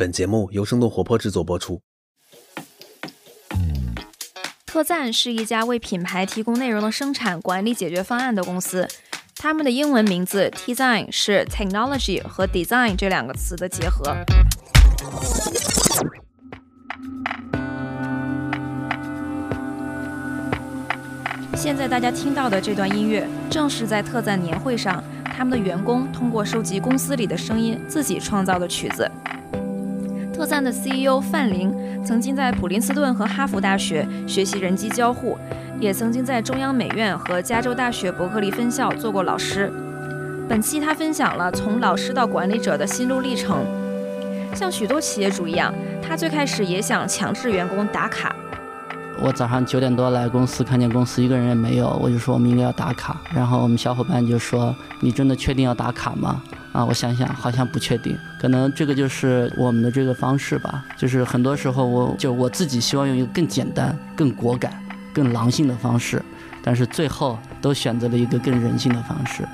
本节目由生动活泼制作播出。特赞是一家为品牌提供内容的生产管理解决方案的公司。他们的英文名字 Tsign 是 technology 和 design 这两个词的结合。现在大家听到的这段音乐，正是在特赞年会上，他们的员工通过收集公司里的声音，自己创造的曲子。特赞的 CEO 范林曾经在普林斯顿和哈佛大学学习人机交互，也曾经在中央美院和加州大学伯克利分校做过老师。本期他分享了从老师到管理者的心路历程。像许多企业主一样，他最开始也想强制员工打卡。我早上九点多来公司，看见公司一个人也没有，我就说我们应该要打卡。然后我们小伙伴就说：“你真的确定要打卡吗？”啊，我想想，好像不确定。可能这个就是我们的这个方式吧。就是很多时候，我就我自己希望用一个更简单、更果敢、更狼性的方式，但是最后都选择了一个更人性的方式。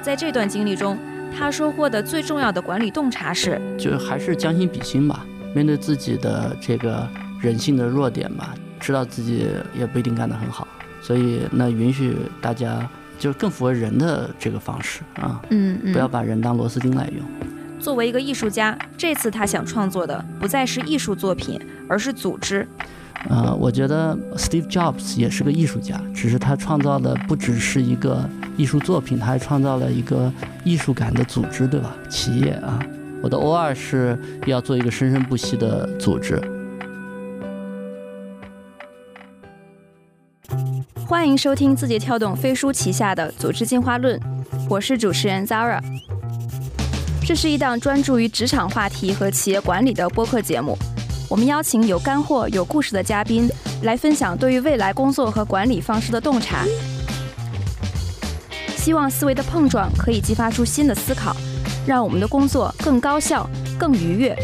在这段经历中，他收获的最重要的管理洞察是：就还是将心比心吧，面对自己的这个人性的弱点吧。知道自己也不一定干得很好，所以那允许大家就是更符合人的这个方式啊，嗯，不要把人当螺丝钉来用。作为一个艺术家，这次他想创作的不再是艺术作品，而是组织。呃，我觉得 Steve Jobs 也是个艺术家，只是他创造的不只是一个艺术作品，他还创造了一个艺术感的组织，对吧？企业啊，我的 O 二是要做一个生生不息的组织。欢迎收听字节跳动飞书旗下的《组织进化论》，我是主持人 Zara。这是一档专注于职场话题和企业管理的播客节目。我们邀请有干货、有故事的嘉宾来分享对于未来工作和管理方式的洞察。希望思维的碰撞可以激发出新的思考，让我们的工作更高效、更愉悦。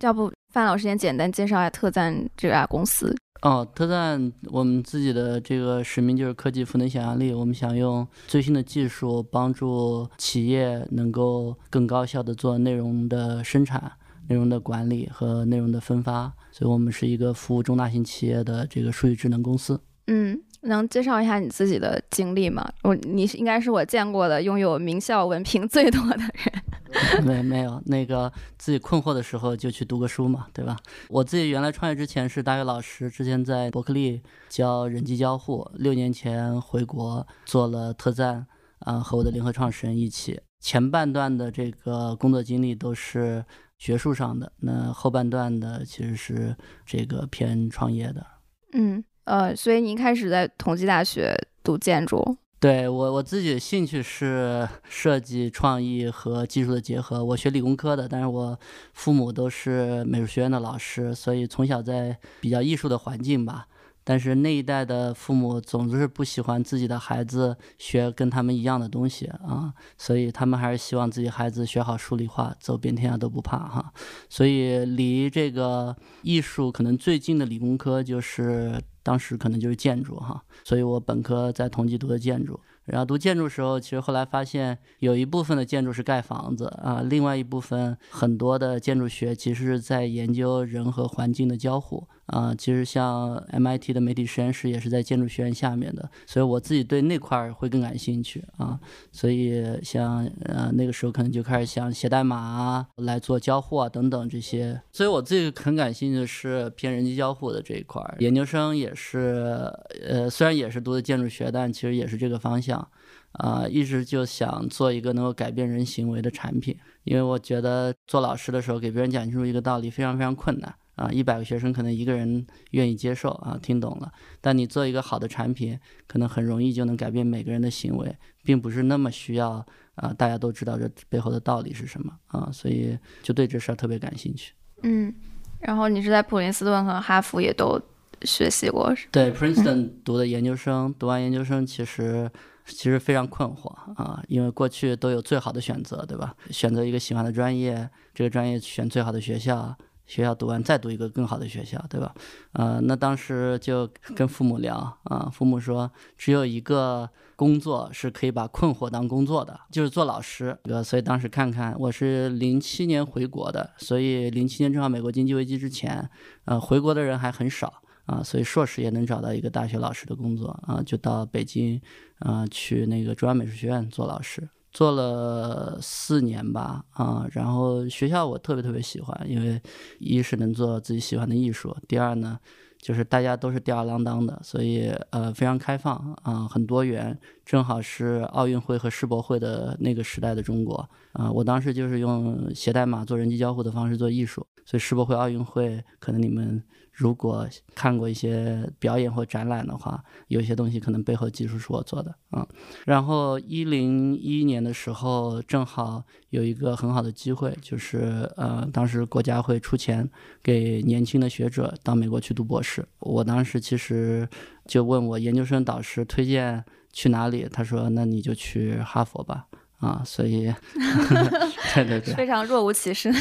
要不，范老师先简单介绍一下特赞这家公司。哦，特赞，我们自己的这个使命就是科技赋能想象力。我们想用最新的技术帮助企业能够更高效的做内容的生产、内容的管理和内容的分发。所以我们是一个服务中大型企业的这个数据智能公司。嗯，能介绍一下你自己的经历吗？我，你是应该是我见过的拥有名校文凭最多的人。没没有那个自己困惑的时候就去读个书嘛，对吧？我自己原来创业之前是大学老师，之前在伯克利教人机交互，六年前回国做了特赞，啊，和我的联合创始人一起，前半段的这个工作经历都是学术上的，那后半段的其实是这个偏创业的。嗯，呃，所以你一开始在同济大学读建筑。对我我自己的兴趣是设计创意和技术的结合。我学理工科的，但是我父母都是美术学院的老师，所以从小在比较艺术的环境吧。但是那一代的父母总是不喜欢自己的孩子学跟他们一样的东西啊，所以他们还是希望自己孩子学好数理化，走遍天下都不怕哈。所以离这个艺术可能最近的理工科就是。当时可能就是建筑哈，所以我本科在同济读的建筑。然后读建筑时候，其实后来发现有一部分的建筑是盖房子啊，另外一部分很多的建筑学其实是在研究人和环境的交互啊。其实像 MIT 的媒体实验室也是在建筑学院下面的，所以我自己对那块儿会更感兴趣啊。所以像呃那个时候可能就开始想写代码啊，来做交互啊等等这些。所以我自己很感兴趣的是偏人机交互的这一块儿。研究生也是呃虽然也是读的建筑学，但其实也是这个方向。啊，一直就想做一个能够改变人行为的产品，因为我觉得做老师的时候给别人讲清楚一个道理非常非常困难啊，一百个学生可能一个人愿意接受啊，听懂了，但你做一个好的产品，可能很容易就能改变每个人的行为，并不是那么需要啊，大家都知道这背后的道理是什么啊，所以就对这事儿特别感兴趣。嗯，然后你是在普林斯顿和哈佛也都学习过是？对，Princeton 读的研究生，读完研究生其实。其实非常困惑啊，因为过去都有最好的选择，对吧？选择一个喜欢的专业，这个专业选最好的学校，学校读完再读一个更好的学校，对吧？呃，那当时就跟父母聊啊，父母说只有一个工作是可以把困惑当工作的，就是做老师。呃，所以当时看看，我是零七年回国的，所以零七年正好美国经济危机之前，呃，回国的人还很少啊，所以硕士也能找到一个大学老师的工作啊，就到北京啊去那个中央美术学院做老师。做了四年吧，啊，然后学校我特别特别喜欢，因为一是能做自己喜欢的艺术，第二呢，就是大家都是吊儿郎当的，所以呃非常开放啊，很多元，正好是奥运会和世博会的那个时代的中国啊，我当时就是用写代码做人机交互的方式做艺术，所以世博会、奥运会可能你们。如果看过一些表演或展览的话，有些东西可能背后技术是我做的啊。然后一零一一年的时候，正好有一个很好的机会，就是呃，当时国家会出钱给年轻的学者到美国去读博士。我当时其实就问我研究生导师推荐去哪里，他说那你就去哈佛吧啊。所以，对对对，非常若无其事。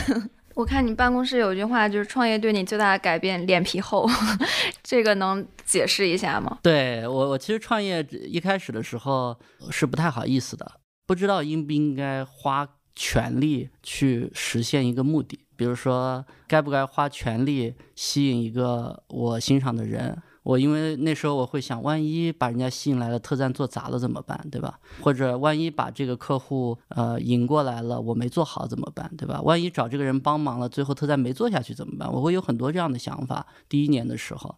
我看你办公室有一句话，就是创业对你最大的改变，脸皮厚，这个能解释一下吗？对我，我其实创业一开始的时候是不太好意思的，不知道应不应该花全力去实现一个目的，比如说该不该花全力吸引一个我欣赏的人。我因为那时候我会想，万一把人家吸引来了，特赞做砸了怎么办，对吧？或者万一把这个客户呃引过来了，我没做好怎么办，对吧？万一找这个人帮忙了，最后特赞没做下去怎么办？我会有很多这样的想法。第一年的时候，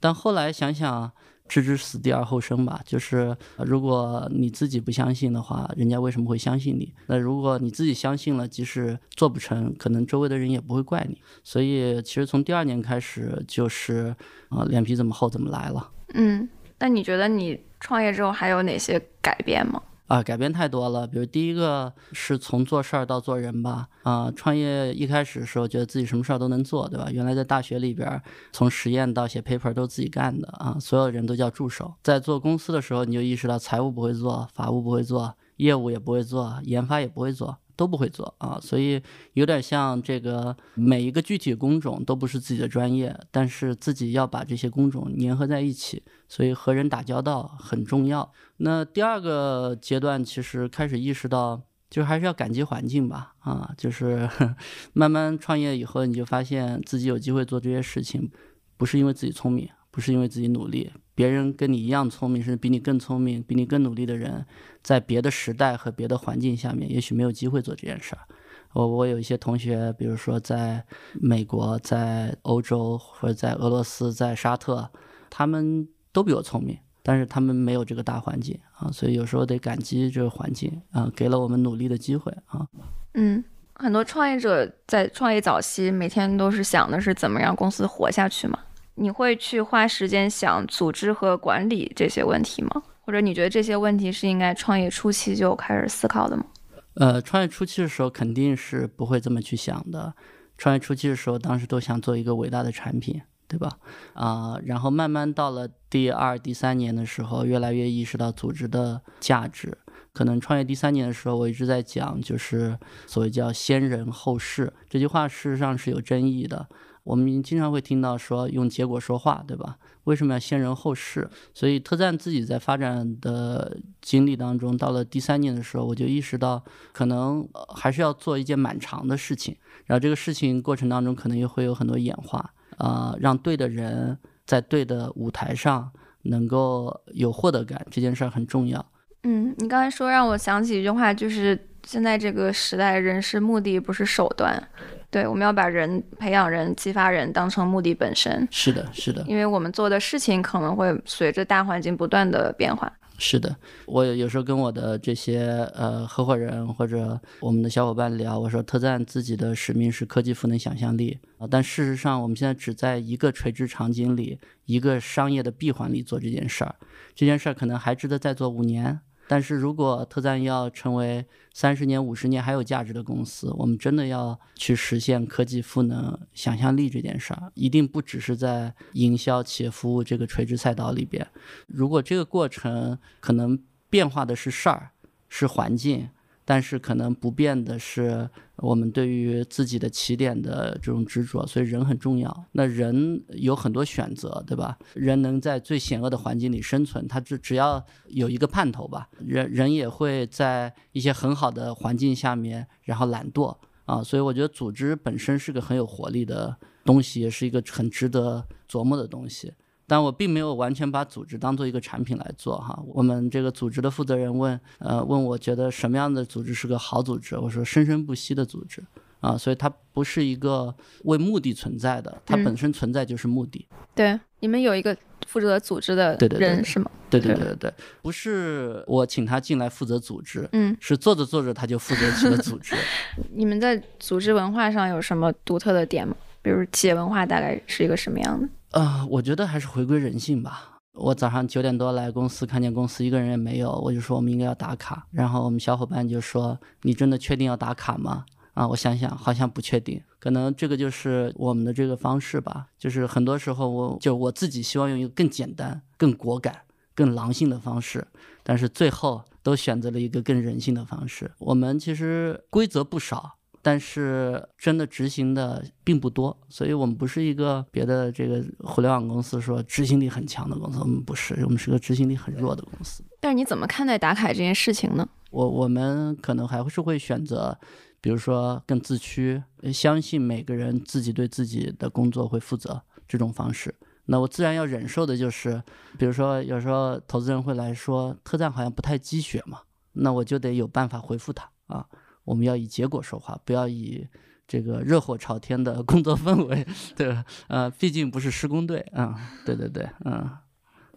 但后来想想。置之死地而后生吧，就是如果你自己不相信的话，人家为什么会相信你？那如果你自己相信了，即使做不成，可能周围的人也不会怪你。所以其实从第二年开始，就是啊，脸皮怎么厚怎么来了。嗯，那你觉得你创业之后还有哪些改变吗？啊，改变太多了。比如第一个是从做事儿到做人吧。啊，创业一开始的时候觉得自己什么事儿都能做，对吧？原来在大学里边，从实验到写 paper 都自己干的啊，所有人都叫助手。在做公司的时候，你就意识到财务不会做，法务不会做，业务也不会做，研发也不会做。都不会做啊，所以有点像这个每一个具体工种都不是自己的专业，但是自己要把这些工种粘合在一起，所以和人打交道很重要。那第二个阶段其实开始意识到，就还是要感激环境吧，啊，就是 慢慢创业以后，你就发现自己有机会做这些事情，不是因为自己聪明。不是因为自己努力，别人跟你一样聪明，甚至比你更聪明、比你更努力的人，在别的时代和别的环境下面，也许没有机会做这件事儿。我我有一些同学，比如说在美国、在欧洲或者在俄罗斯、在沙特，他们都比我聪明，但是他们没有这个大环境啊，所以有时候得感激这个环境啊，给了我们努力的机会啊。嗯，很多创业者在创业早期，每天都是想的是怎么让公司活下去嘛。你会去花时间想组织和管理这些问题吗？或者你觉得这些问题是应该创业初期就开始思考的吗？呃，创业初期的时候肯定是不会这么去想的。创业初期的时候，当时都想做一个伟大的产品，对吧？啊，然后慢慢到了第二、第三年的时候，越来越意识到组织的价值。可能创业第三年的时候，我一直在讲，就是所谓叫“先人后事”这句话，事实上是有争议的。我们经常会听到说用结果说话，对吧？为什么要先人后事？所以特赞自己在发展的经历当中，到了第三年的时候，我就意识到可能还是要做一件蛮长的事情。然后这个事情过程当中，可能也会有很多演化，啊，让对的人在对的舞台上能够有获得感，这件事儿很重要。嗯，你刚才说让我想起一句话，就是现在这个时代，人是目的，不是手段。对，我们要把人培养人、激发人当成目的本身。是的，是的，因为我们做的事情可能会随着大环境不断的变化。是的，我有时候跟我的这些呃合伙人或者我们的小伙伴聊，我说特赞自己的使命是科技赋能想象力啊，但事实上我们现在只在一个垂直场景里、一个商业的闭环里做这件事儿，这件事儿可能还值得再做五年。但是如果特赞要成为三十年、五十年还有价值的公司，我们真的要去实现科技赋能想象力这件事儿，一定不只是在营销企业服务这个垂直赛道里边。如果这个过程可能变化的是事儿、是环境，但是可能不变的是我们对于自己的起点的这种执着，所以人很重要。那人有很多选择，对吧？人能在最险恶的环境里生存，他只只要有一个盼头吧。人人也会在一些很好的环境下面，然后懒惰啊。所以我觉得组织本身是个很有活力的东西，也是一个很值得琢磨的东西。但我并没有完全把组织当做一个产品来做哈。我们这个组织的负责人问，呃，问我觉得什么样的组织是个好组织？我说生生不息的组织啊，所以它不是一个为目的存在的，它本身存在就是目的。对，你们有一个负责组织的人是吗？对对对对对，不是我请他进来负责组织，嗯，是做着做着他就负责起了组织。你们在组织文化上有什么独特的点吗？比如企业文化大概是一个什么样的？呃，我觉得还是回归人性吧。我早上九点多来公司，看见公司一个人也没有，我就说我们应该要打卡。然后我们小伙伴就说：“你真的确定要打卡吗？”啊，我想想，好像不确定。可能这个就是我们的这个方式吧。就是很多时候，我就我自己希望用一个更简单、更果敢、更狼性的方式，但是最后都选择了一个更人性的方式。我们其实规则不少。但是真的执行的并不多，所以我们不是一个别的这个互联网公司说执行力很强的公司，我们不是，我们是个执行力很弱的公司。但是你怎么看待打卡这件事情呢？我我们可能还是会选择，比如说更自驱，相信每个人自己对自己的工作会负责这种方式。那我自然要忍受的就是，比如说有时候投资人会来说特赞好像不太积雪嘛，那我就得有办法回复他啊。我们要以结果说话，不要以这个热火朝天的工作氛围，对吧？呃，毕竟不是施工队啊。对对对，嗯。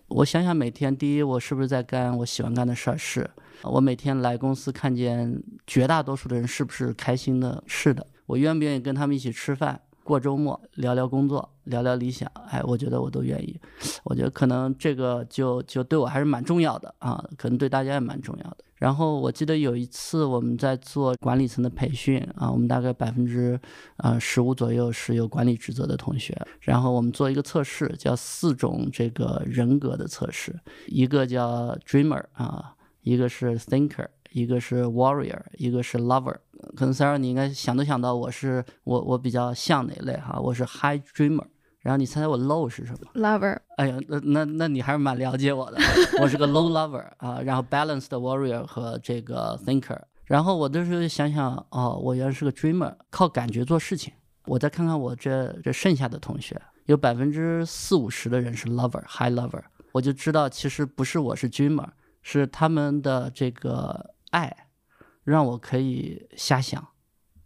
我想想，每天第一，我是不是在干我喜欢干的事儿？是。我每天来公司看见绝大多数的人是不是开心的？是的。我愿不愿意跟他们一起吃饭、过周末、聊聊工作、聊聊理想？哎，我觉得我都愿意。我觉得可能这个就就对我还是蛮重要的啊，可能对大家也蛮重要的。然后我记得有一次我们在做管理层的培训啊，我们大概百分之呃十五左右是有管理职责的同学。然后我们做一个测试，叫四种这个人格的测试，一个叫 dreamer 啊，一个是 thinker，一个是 warrior，一个是 lover。可能 Sarah 你应该想都想到我是我我比较像哪类哈？我是 high dreamer。然后你猜猜我 low 是什么？Lover。哎呀，那那那你还是蛮了解我的。我是个 low lover 啊，然后 balanced warrior 和这个 thinker。然后我都是想想，哦，我原来是个 dreamer，靠感觉做事情。我再看看我这这剩下的同学，有百分之四五十的人是 lover，high lover。我就知道其实不是我是 dreamer，是他们的这个爱让我可以瞎想，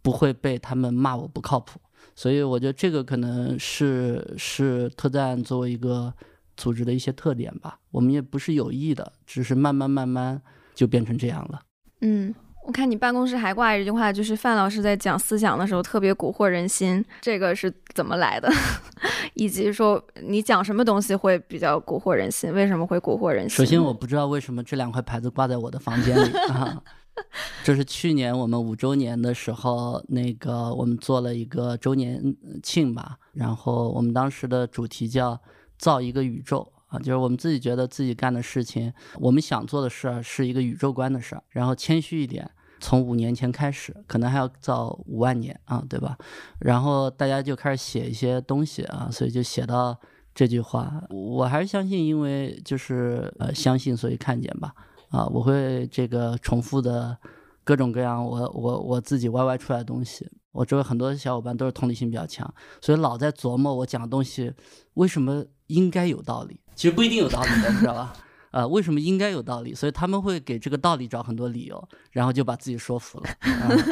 不会被他们骂我不靠谱。所以我觉得这个可能是是特赞作为一个组织的一些特点吧。我们也不是有意的，只是慢慢慢慢就变成这样了。嗯，我看你办公室还挂着一句话，就是范老师在讲思想的时候特别蛊惑人心，这个是怎么来的？以及说你讲什么东西会比较蛊惑人心？为什么会蛊惑人心？首先我不知道为什么这两块牌子挂在我的房间里啊。这是去年我们五周年的时候，那个我们做了一个周年庆吧。然后我们当时的主题叫“造一个宇宙”啊，就是我们自己觉得自己干的事情，我们想做的事儿是一个宇宙观的事儿。然后谦虚一点，从五年前开始，可能还要造五万年啊，对吧？然后大家就开始写一些东西啊，所以就写到这句话。我还是相信，因为就是呃相信，所以看见吧。啊，我会这个重复的各种各样我我我自己 YY 出来的东西。我周围很多小伙伴都是同理心比较强，所以老在琢磨我讲的东西为什么应该有道理。其实不一定有道理的，知道吧？呃，为什么应该有道理？所以他们会给这个道理找很多理由，然后就把自己说服了。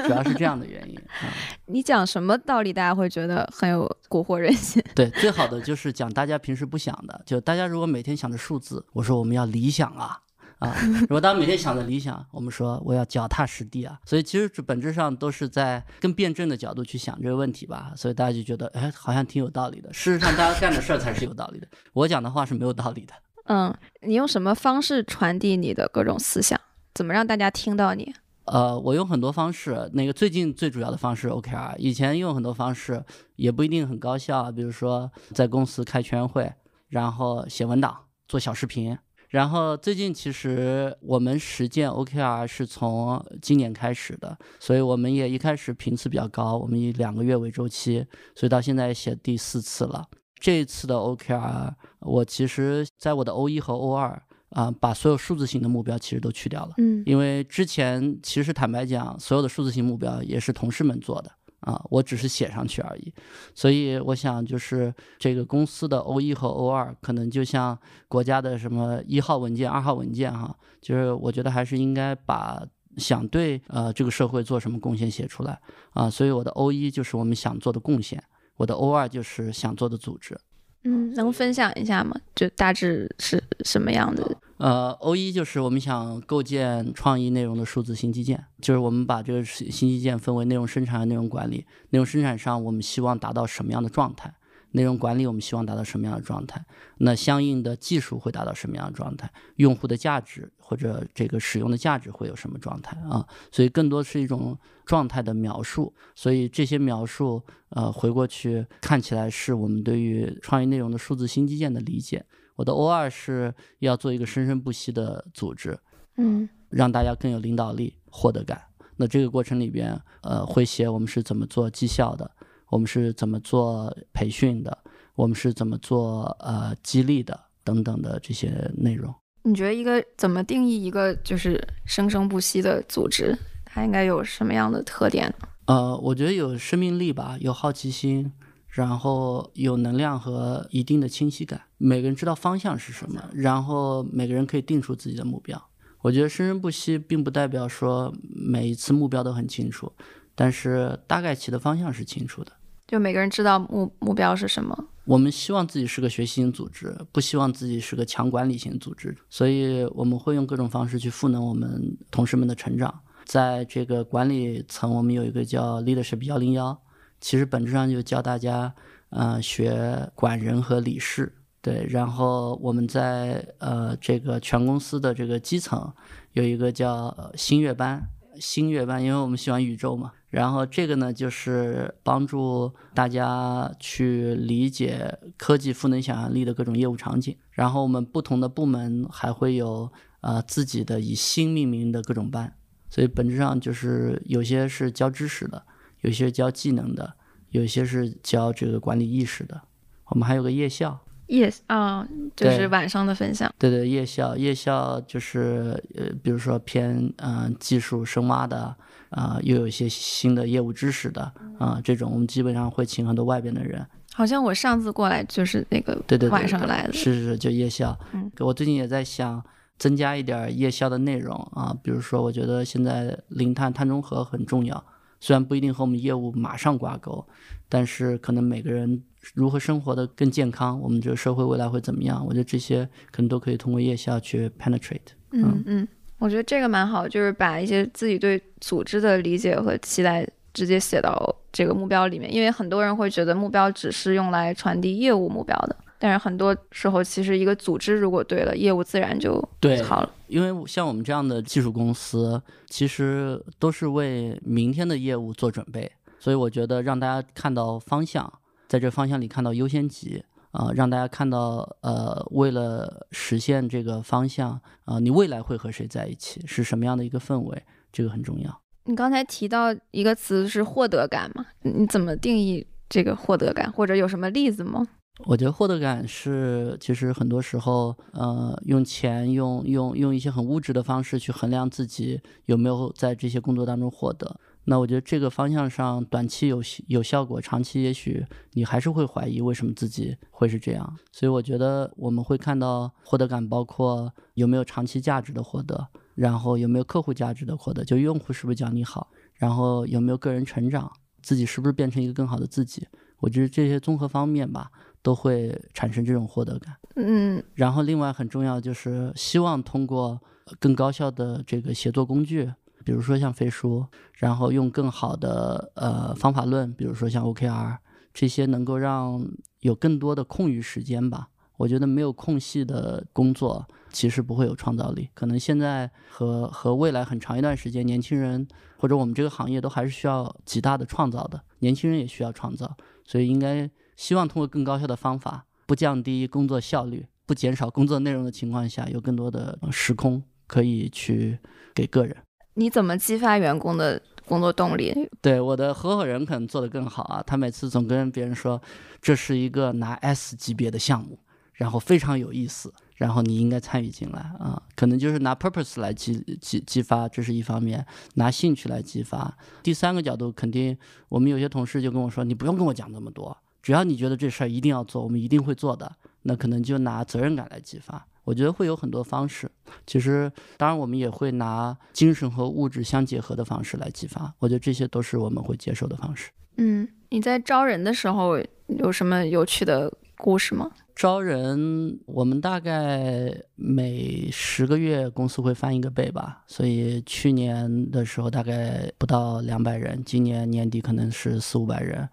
主要是这样的原因。你讲什么道理，大家会觉得很有蛊惑人心？对，最好的就是讲大家平时不想的。就大家如果每天想着数字，我说我们要理想啊。啊，如果大家每天想着理想，我们说我要脚踏实地啊，所以其实本质上都是在更辩证的角度去想这个问题吧，所以大家就觉得，哎，好像挺有道理的。事实上，大家干的事儿才是有道理的，我讲的话是没有道理的。嗯，你用什么方式传递你的各种思想？怎么让大家听到你？呃，我用很多方式，那个最近最主要的方式 OKR，以前用很多方式也不一定很高效，比如说在公司开全员会，然后写文档、做小视频。然后最近其实我们实践 OKR 是从今年开始的，所以我们也一开始频次比较高，我们以两个月为周期，所以到现在写第四次了。这一次的 OKR，我其实在我的 O 一和 O 二啊，把所有数字型的目标其实都去掉了。嗯因为之前其实坦白讲，所有的数字型目标也是同事们做的啊，我只是写上去而已。所以我想，就是这个公司的 O 一和 O 二，可能就像国家的什么一号文件、二号文件哈，就是我觉得还是应该把想对呃这个社会做什么贡献写出来啊。所以我的 O 一就是我们想做的贡献，我的 O 二就是想做的组织。嗯，能分享一下吗？就大致是什么样的？呃，O 一就是我们想构建创意内容的数字新基建，就是我们把这个新基建分为内容生产和内容管理。内容生产上，我们希望达到什么样的状态？内容管理我们希望达到什么样的状态？那相应的技术会达到什么样的状态？用户的价值或者这个使用的价值会有什么状态啊？所以更多是一种状态的描述。所以这些描述，呃，回过去看起来是我们对于创意内容的数字新基建的理解。我的 O 二是要做一个生生不息的组织，嗯让大家更有领导力、获得感。那这个过程里边，呃，会写我们是怎么做绩效的，我们是怎么做培训的，我们是怎么做呃激励的等等的这些内容。你觉得一个怎么定义一个就是生生不息的组织？它应该有什么样的特点呢？呃，我觉得有生命力吧，有好奇心，然后有能量和一定的清晰感。每个人知道方向是什么，然后每个人可以定出自己的目标。我觉得生生不息并不代表说每一次目标都很清楚，但是大概其的方向是清楚的。就每个人知道目目标是什么？我们希望自己是个学习型组织，不希望自己是个强管理型组织，所以我们会用各种方式去赋能我们同事们的成长。在这个管理层，我们有一个叫 Leadership 幺零幺，其实本质上就教大家，呃，学管人和理事。对，然后我们在呃这个全公司的这个基层有一个叫呃星月班，星月班，因为我们喜欢宇宙嘛。然后这个呢，就是帮助大家去理解科技赋能想象力的各种业务场景。然后我们不同的部门还会有呃自己的以星命名的各种班，所以本质上就是有些是教知识的，有些教技能的，有些是教这个管理意识的。我们还有个夜校，Yes 啊、就是晚上的分享。对对，夜校，夜校就是呃，比如说偏嗯、呃技术深挖的啊、又有一些新的业务知识的啊、这种我们基本上会请很多外边的人。好像我上次过来就是那个对对对，晚上来的。是是是，就夜校。嗯，我最近也在想增加一点儿夜校的内容啊，比如说，我觉得现在零碳碳中和很重要，虽然不一定和我们业务马上挂钩，但是可能每个人如何生活的更健康，我们这个社会未来会怎么样？我觉得这些可能都可以通过夜校去 penetrate。嗯嗯，我觉得这个蛮好，就是把一些自己对组织的理解和期待直接写到这个目标里面，因为很多人会觉得目标只是用来传递业务目标的，但是很多时候其实一个组织如果对了，业务自然就对好了。因为像我们这样的技术公司，其实都是为明天的业务做准备，所以我觉得让大家看到方向，在这方向里看到优先级啊、让大家看到呃，为了实现这个方向啊、你未来会和谁在一起，是什么样的一个氛围，这个很重要。你刚才提到一个词是获得感嘛？你你怎么定义这个获得感，或者有什么例子吗？我觉得获得感是，其实很多时候，呃，用钱、用用用一些很物质的方式去衡量自己有没有在这些工作当中获得。那我觉得这个方向上，短期有有效果，长期也许你还是会怀疑为什么自己会是这样。所以我觉得我们会看到获得感，包括有没有长期价值的获得，然后有没有客户价值的获得，就用户是不是讲你好，然后有没有个人成长，自己是不是变成一个更好的自己。我觉得这些综合方面吧，都会产生这种获得感。嗯然后另外很重要就是希望通过呃更高效的这个协作工具，比如说像飞书，然后用更好的呃方法论，比如说像 OKR 这些，能够让有更多的空余时间吧。我觉得没有空隙的工作其实不会有创造力。可能现在和和未来很长一段时间，年轻人或者我们这个行业都还是需要极大的创造的，年轻人也需要创造，所以应该希望通过更高效的方法，不降低工作效率，不减少工作内容的情况下，有更多的时空可以去给个人。你怎么激发员工的工作动力？对我的合伙人可能做得更好啊，他每次总跟别人说这是一个拿 S 级别的项目，然后非常有意思，然后你应该参与进来啊，可能就是拿 purpose 来激激激发，这是一方面，拿兴趣来激发。第三个角度，肯定我们有些同事就跟我说，你不用跟我讲那么多，只要你觉得这事儿一定要做，我们一定会做的，那可能就拿责任感来激发。我觉得会有很多方式，其实当然我们也会拿精神和物质相结合的方式来激发。我觉得这些都是我们会接受的方式。嗯，你在招人的时候有什么有趣的故事吗？招人，我们大概每十个月公司会翻一个倍吧，所以去年的时候大概不到两百人，今年年底可能是四五百人，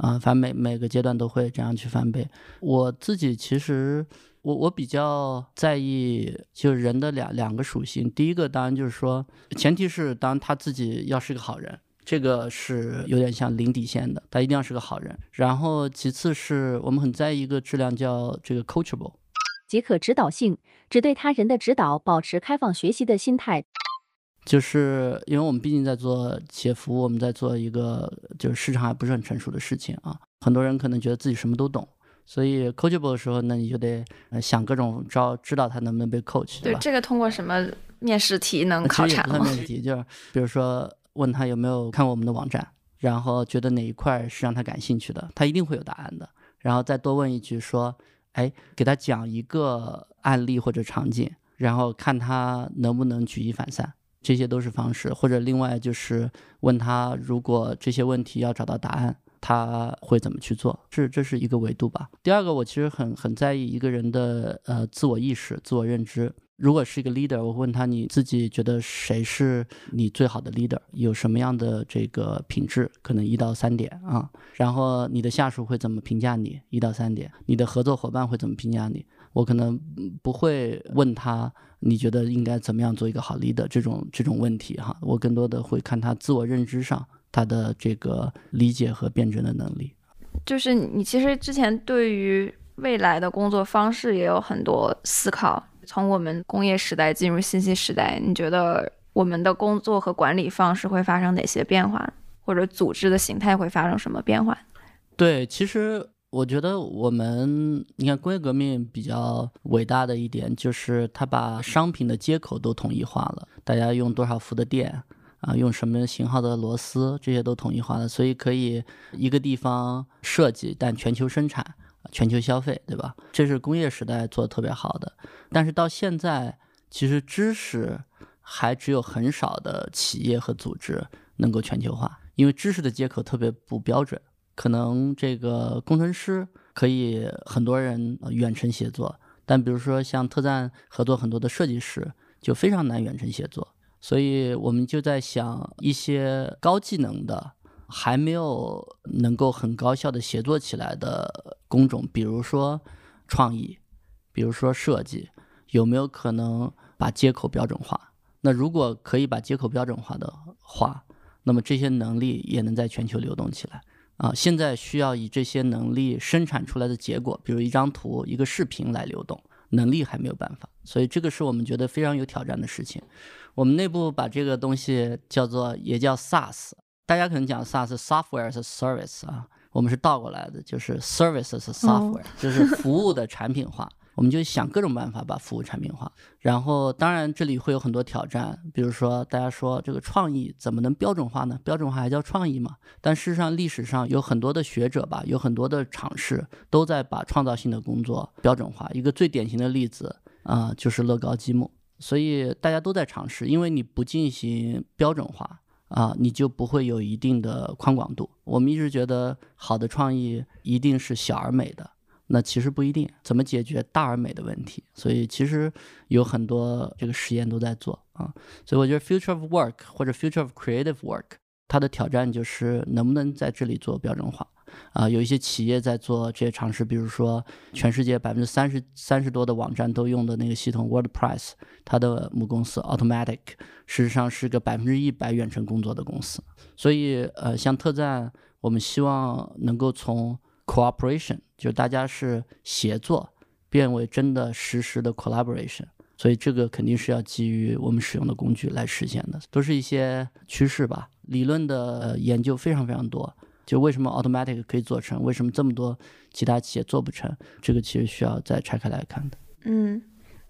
啊，反正每每个阶段都会这样去翻倍。我自己其实。我我比较在意就是人的两两个属性，第一个当然就是说，前提是当他自己要是个好人，这个是有点像零底线的，他一定要是个好人。然后其次是我们很在意一个质量叫这个 coachable，即可指导性，只对他人的指导保持开放学习的心态。就是因为我们毕竟在做企业服务，我们在做一个就是市场还不是很成熟的事情啊，很多人可能觉得自己什么都懂。所以 coachable 的时候，那你就得想各种招，知道他能不能被 coach，对吧？这个通过什么面试题能考察吗？面试题就是，比如说问他有没有看过我们的网站，然后觉得哪一块是让他感兴趣的，他一定会有答案的。然后再多问一句说，哎，给他讲一个案例或者场景，然后看他能不能举一反三，这些都是方式。或者另外就是问他，如果这些问题要找到答案。他会怎么去做？这这是一个维度吧。第二个，我其实很很在意一个人的呃自我意识、自我认知。如果是一个 leader，我问他你自己觉得谁是你最好的 leader，有什么样的这个品质？可能一到三点啊。然后你的下属会怎么评价你？一到三点。你的合作伙伴会怎么评价你？我可能不会问他你觉得应该怎么样做一个好 leader 这种这种问题哈。我更多的会看他自我认知上。他的这个理解和辩证的能力，就是你其实之前对于未来的工作方式也有很多思考。从我们工业时代进入信息时代，你觉得我们的工作和管理方式会发生哪些变化，或者组织的形态会发生什么变化？对，其实我觉得我们，你看工业革命比较伟大的一点就是它把商品的接口都统一化了，大家用多少伏的电。啊，用什么型号的螺丝，这些都统一化了，所以可以一个地方设计，但全球生产、全球消费，对吧？这是工业时代做的特别好的。但是到现在，其实知识还只有很少的企业和组织能够全球化，因为知识的接口特别不标准。可能这个工程师可以很多人远程协作，但比如说像特赞合作很多的设计师，就非常难远程协作。所以我们就在想一些高技能的，还没有能够很高效的协作起来的工种，比如说创意，比如说设计，有没有可能把接口标准化？那如果可以把接口标准化的话，那么这些能力也能在全球流动起来啊。现在需要以这些能力生产出来的结果，比如一张图、一个视频来流动，能力还没有办法。所以这个是我们觉得非常有挑战的事情。我们内部把这个东西叫做，也叫 SaaS，大家可能讲 SaaS，Software as a Service 啊，我们是倒过来的，就是 Service as a Software，就是服务的产品化。我们就想各种办法把服务产品化。然后，当然这里会有很多挑战，比如说大家说这个创意怎么能标准化呢？标准化还叫创意吗？但事实上，历史上有很多的学者吧，有很多的尝试都在把创造性的工作标准化。一个最典型的例子啊，就是乐高积木。所以大家都在尝试，因为你不进行标准化啊，你就不会有一定的宽广度。我们一直觉得好的创意一定是小而美的，那其实不一定。怎么解决大而美的问题？所以其实有很多这个实验都在做啊。所以我觉得 future of work 或者 future of creative work，它的挑战就是能不能在这里做标准化。啊，有一些企业在做这些尝试，比如说全世界百分之三十三十多的网站都用的那个系统 WordPress，它的母公司 Automatic，事实上是个百分之一百远程工作的公司。所以，呃，像特赞，我们希望能够从 cooperation，就大家是协作，变为真的实时的 collaboration。所以这个肯定是要基于我们使用的工具来实现的，都是一些趋势吧。理论的研究非常非常多，就为什么 automatic 可以做成，为什么这么多其他企业做不成，这个其实需要再拆开来看的。嗯，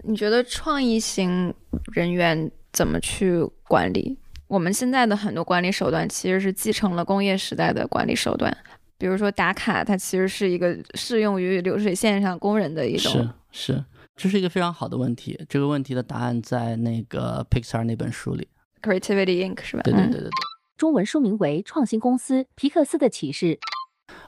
你觉得创意型人员怎么去管理？我们现在的很多管理手段其实是继承了工业时代的管理手段，比如说打卡，它其实是一个适用于流水线上工人的一种。是是。这是一个非常好的问题，这个问题的答案在那个 Pixar 那本书里，Creativity Inc 是吧？对对对对对。中文书名为《创新公司：皮克斯的启示》。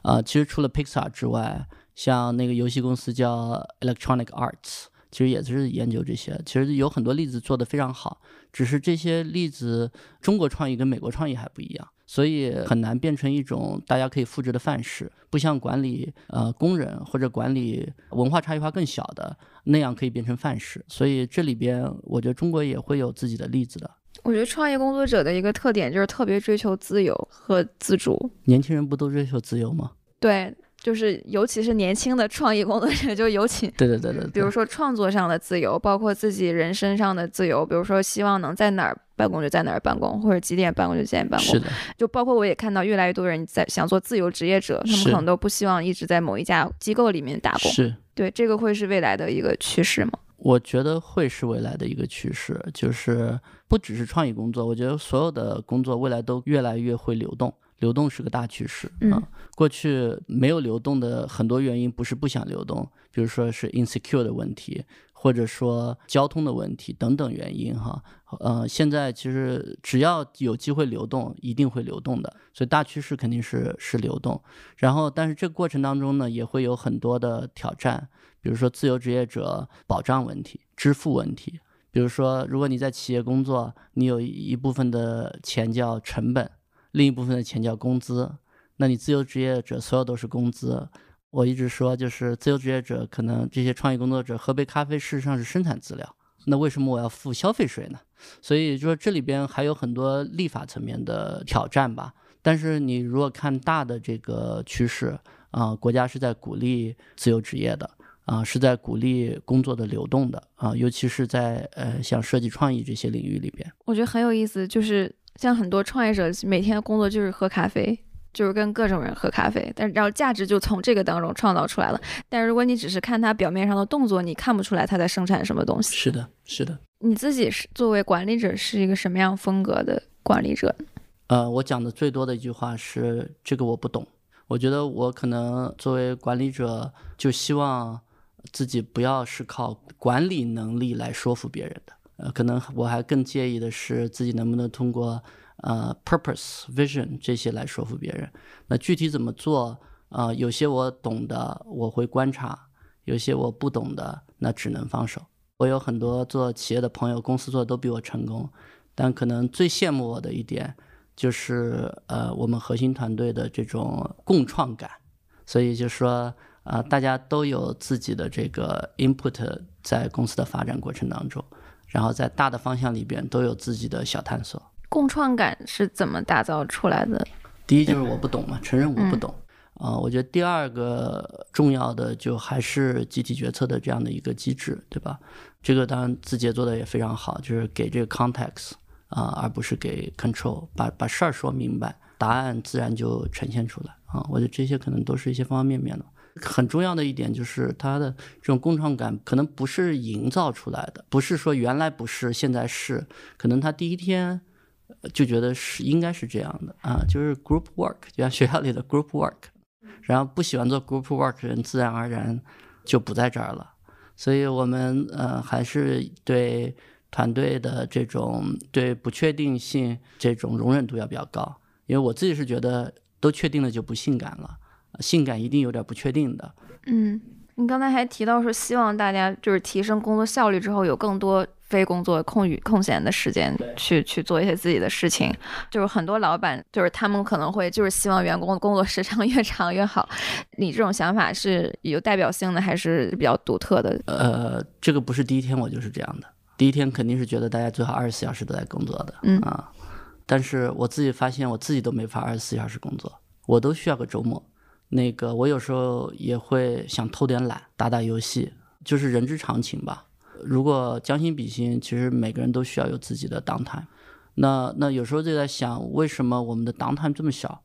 呃，其实除了 Pixar 之外，像那个游戏公司叫 Electronic Arts，其实也是研究这些。其实有很多例子做得非常好，只是这些例子中国创意跟美国创意还不一样。所以很难变成一种大家可以复制的范式，不像管理呃工人或者管理文化差异化更小的那样可以变成范式。所以这里边我觉得中国也会有自己的例子的。我觉得创业工作者的一个特点就是特别追求自由和自主。年轻人不都追求自由吗？对。就是尤其是年轻的创意工作者，就尤其对对对对，比如说创作上的自由，包括自己人身上的自由，比如说希望能在哪儿办公就在哪儿办公，或者几点办公就几点办公。是的，就包括我也看到越来越多人在想做自由职业者，他们可能都不希望一直在某一家机构里面打工。是，对，这个会是未来的一个趋势吗？我觉得会是未来的一个趋势，就是不只是创意工作，我觉得所有的工作未来都越来越会流动。流动是个大趋势啊！过去没有流动的很多原因不是不想流动，比如说是 insecure 的问题，或者说交通的问题等等原因哈。呃，现在其实只要有机会流动，一定会流动的。所以大趋势肯定是是流动。然后，但是这个过程当中呢，也会有很多的挑战，比如说自由职业者保障问题、支付问题。比如说，如果你在企业工作，你有一部分的钱叫成本。另一部分的钱叫工资，那你自由职业者所有都是工资。我一直说，就是自由职业者可能这些创意工作者喝杯咖啡，事实上是生产资料。那为什么我要付消费税呢？所以就说这里边还有很多立法层面的挑战吧。但是你如果看大的这个趋势啊，国家是在鼓励自由职业的啊，是在鼓励工作的流动的啊，尤其是在呃像设计创意这些领域里边，我觉得很有意思，就是。像很多创业者每天的工作就是喝咖啡，就是跟各种人喝咖啡，但然后价值就从这个当中创造出来了。但是如果你只是看他表面上的动作，你看不出来他在生产什么东西。是的，是的。你自己是作为管理者是一个什么样风格的管理者？呃，我讲的最多的一句话是这个我不懂。我觉得我可能作为管理者，就希望自己不要是靠管理能力来说服别人的。呃，可能我还更介意的是自己能不能通过呃 purpose vision 这些来说服别人。那具体怎么做？呃，有些我懂的我会观察，有些我不懂的那只能放手。我有很多做企业的朋友，公司做的都比我成功，但可能最羡慕我的一点就是呃我们核心团队的这种共创感。所以就说啊，大家都有自己的这个 input 在公司的发展过程当中。然后在大的方向里边都有自己的小探索。共创感是怎么打造出来的？第一就是我不懂嘛，承认我不懂。啊，我觉得第二个重要的就还是集体决策的这样的一个机制，对吧？这个当然字节做的也非常好，就是给这个 context 啊，而不是给 control，把把事儿说明白，答案自然就呈现出来啊。我觉得这些可能都是一些方方面面的。很重要的一点就是它的这种共创感可能不是营造出来的，不是说原来不是现在是，可能他第一天就觉得是应该是这样的啊，就是 group work，就像学校里的 group work，然后不喜欢做 group work 的人自然而然就不在这儿了，所以我们呃还是对团队的这种对不确定性这种容忍度要比较高，因为我自己是觉得都确定了就不性感了。性感一定有点不确定的。嗯，你刚才还提到说，希望大家就是提升工作效率之后，有更多非工作空余空闲的时间去去做一些自己的事情。就是很多老板，就是他们可能会就是希望员工工作时长 越长越好。你这种想法是有代表性的，还是比较独特的？呃，这个不是第一天我就是这样的。第一天肯定是觉得大家最好二十四小时都在工作的。嗯啊，但是我自己发现我自己都没法二十四小时工作，我都需要个周末。那个，我有时候也会想偷点懒，打打游戏，就是人之常情吧。如果将心比心，其实每个人都需要有自己的 downtime。那那有时候就在想，为什么我们的 downtime 这么小？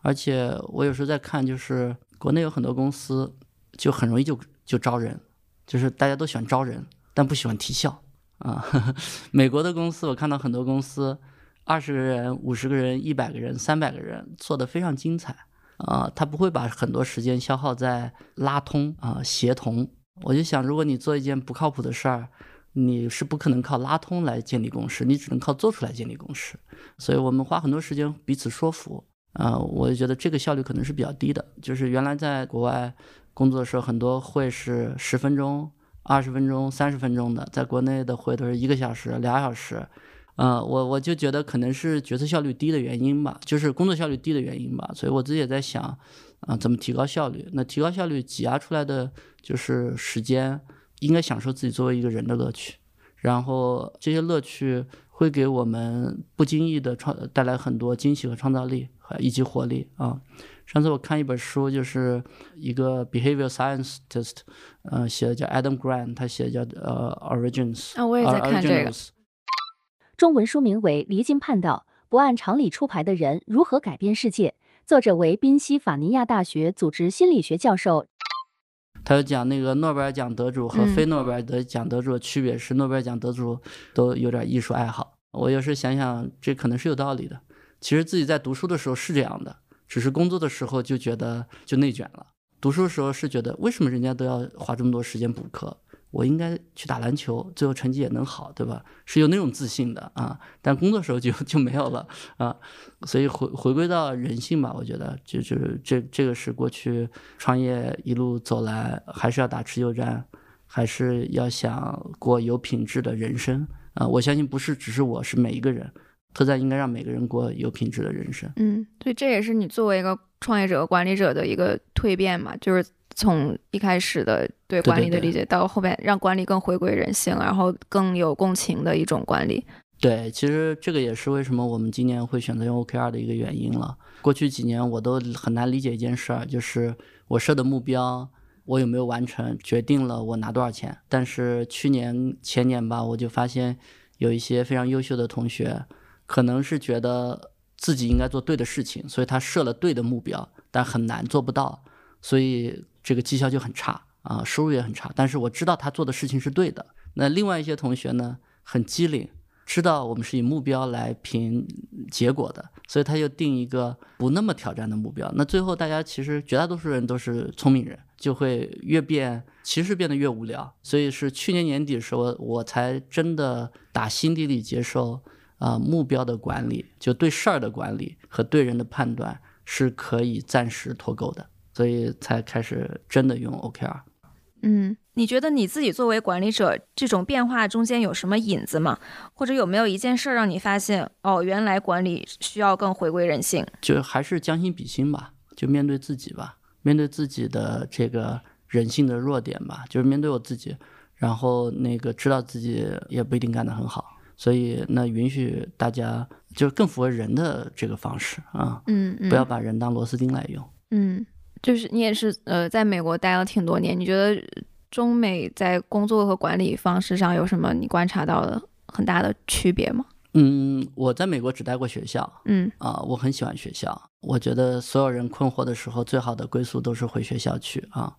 而且我有时候在看，就是国内有很多公司就很容易就就招人，就是大家都喜欢招人，但不喜欢提效啊。美国的公司，我看到很多公司，二十个人、五十个人、一百个人、三百个人，做得非常精彩啊。他不会把很多时间消耗在拉通啊、协同。我就想，如果你做一件不靠谱的事儿，你是不可能靠拉通来建立共识，你只能靠做出来建立共识。所以我们花很多时间彼此说服啊，我就觉得这个效率可能是比较低的。就是原来在国外工作的时候，很多会是十分钟、二十分钟、三十分钟的，在国内的会都是一个小时、俩小时。呃，我我就觉得可能是决策效率低的原因吧，就是工作效率低的原因吧。所以我自己也在想，啊，怎么提高效率？那提高效率挤压出来的就是时间，应该享受自己作为一个人的乐趣，然后这些乐趣会给我们不经意的创带来很多惊喜和创造力以及活力啊。上次我看一本书，就是一个 behavior scientist，呃，写的叫 Adam Grant，他写的叫呃 Origins，啊，我也在看这个。中文书名为《离经叛道：不按常理出牌的人如何改变世界》，作者为宾夕法尼亚大学组织心理学教授。他就讲那个诺贝尔奖得主和非诺贝尔得奖得主的区别是，诺贝尔奖得主都有点艺术爱好。我有时想想，这可能是有道理的。其实自己在读书的时候是这样的，只是工作的时候就觉得就内卷了。读书的时候是觉得为什么人家都要花这么多时间补课？我应该去打篮球，最后成绩也能好，对吧？是有那种自信的啊。但工作时候就就没有了啊。所以回回归到人性吧，我觉得就就是这这个是过去创业一路走来，还是要打持久战，还是要想过有品质的人生啊。我相信不是只是我是每一个人，特赞应该让每个人过有品质的人生。嗯，对，这也是你作为一个创业者、管理者的一个蜕变嘛，就是。从一开始的对管理的理解，到后面让管理更回归人性，然后更有共情的一种管理。对，其实这个也是为什么我们今年会选择用 OKR 的一个原因了。过去几年我都很难理解一件事儿，就是我设的目标，我有没有完成，决定了我拿多少钱。但是去年前年吧，我就发现有一些非常优秀的同学，可能是觉得自己应该做对的事情，所以他设了对的目标，但很难做不到，所以。这个绩效就很差啊，收入也很差。但是我知道他做的事情是对的。那另外一些同学呢，很机灵，知道我们是以目标来评结果的，所以他就定一个不那么挑战的目标。那最后大家其实绝大多数人都是聪明人，就会越变，其实变得越无聊。所以是去年年底的时候，我才真的打心底里接受啊，目标的管理，就对事儿的管理和对人的判断是可以暂时脱钩的。所以才开始真的用 OKR。嗯，你觉得你自己作为管理者，这种变化中间有什么引子吗？或者有没有一件事儿让你发现，哦，原来管理需要更回归人性？就还是将心比心吧，就面对自己吧，面对自己的这个人性的弱点吧，就是面对我自己，然后那个知道自己也不一定干得很好，所以那允许大家就是更符合人的这个方式啊，嗯，不要把人当螺丝钉来用，嗯。就是你也是呃，在美国待了挺多年，你觉得中美在工作和管理方式上有什么你观察到的很大的区别吗？嗯，我在美国只待过学校，嗯啊，我很喜欢学校，我觉得所有人困惑的时候，最好的归宿都是回学校去啊，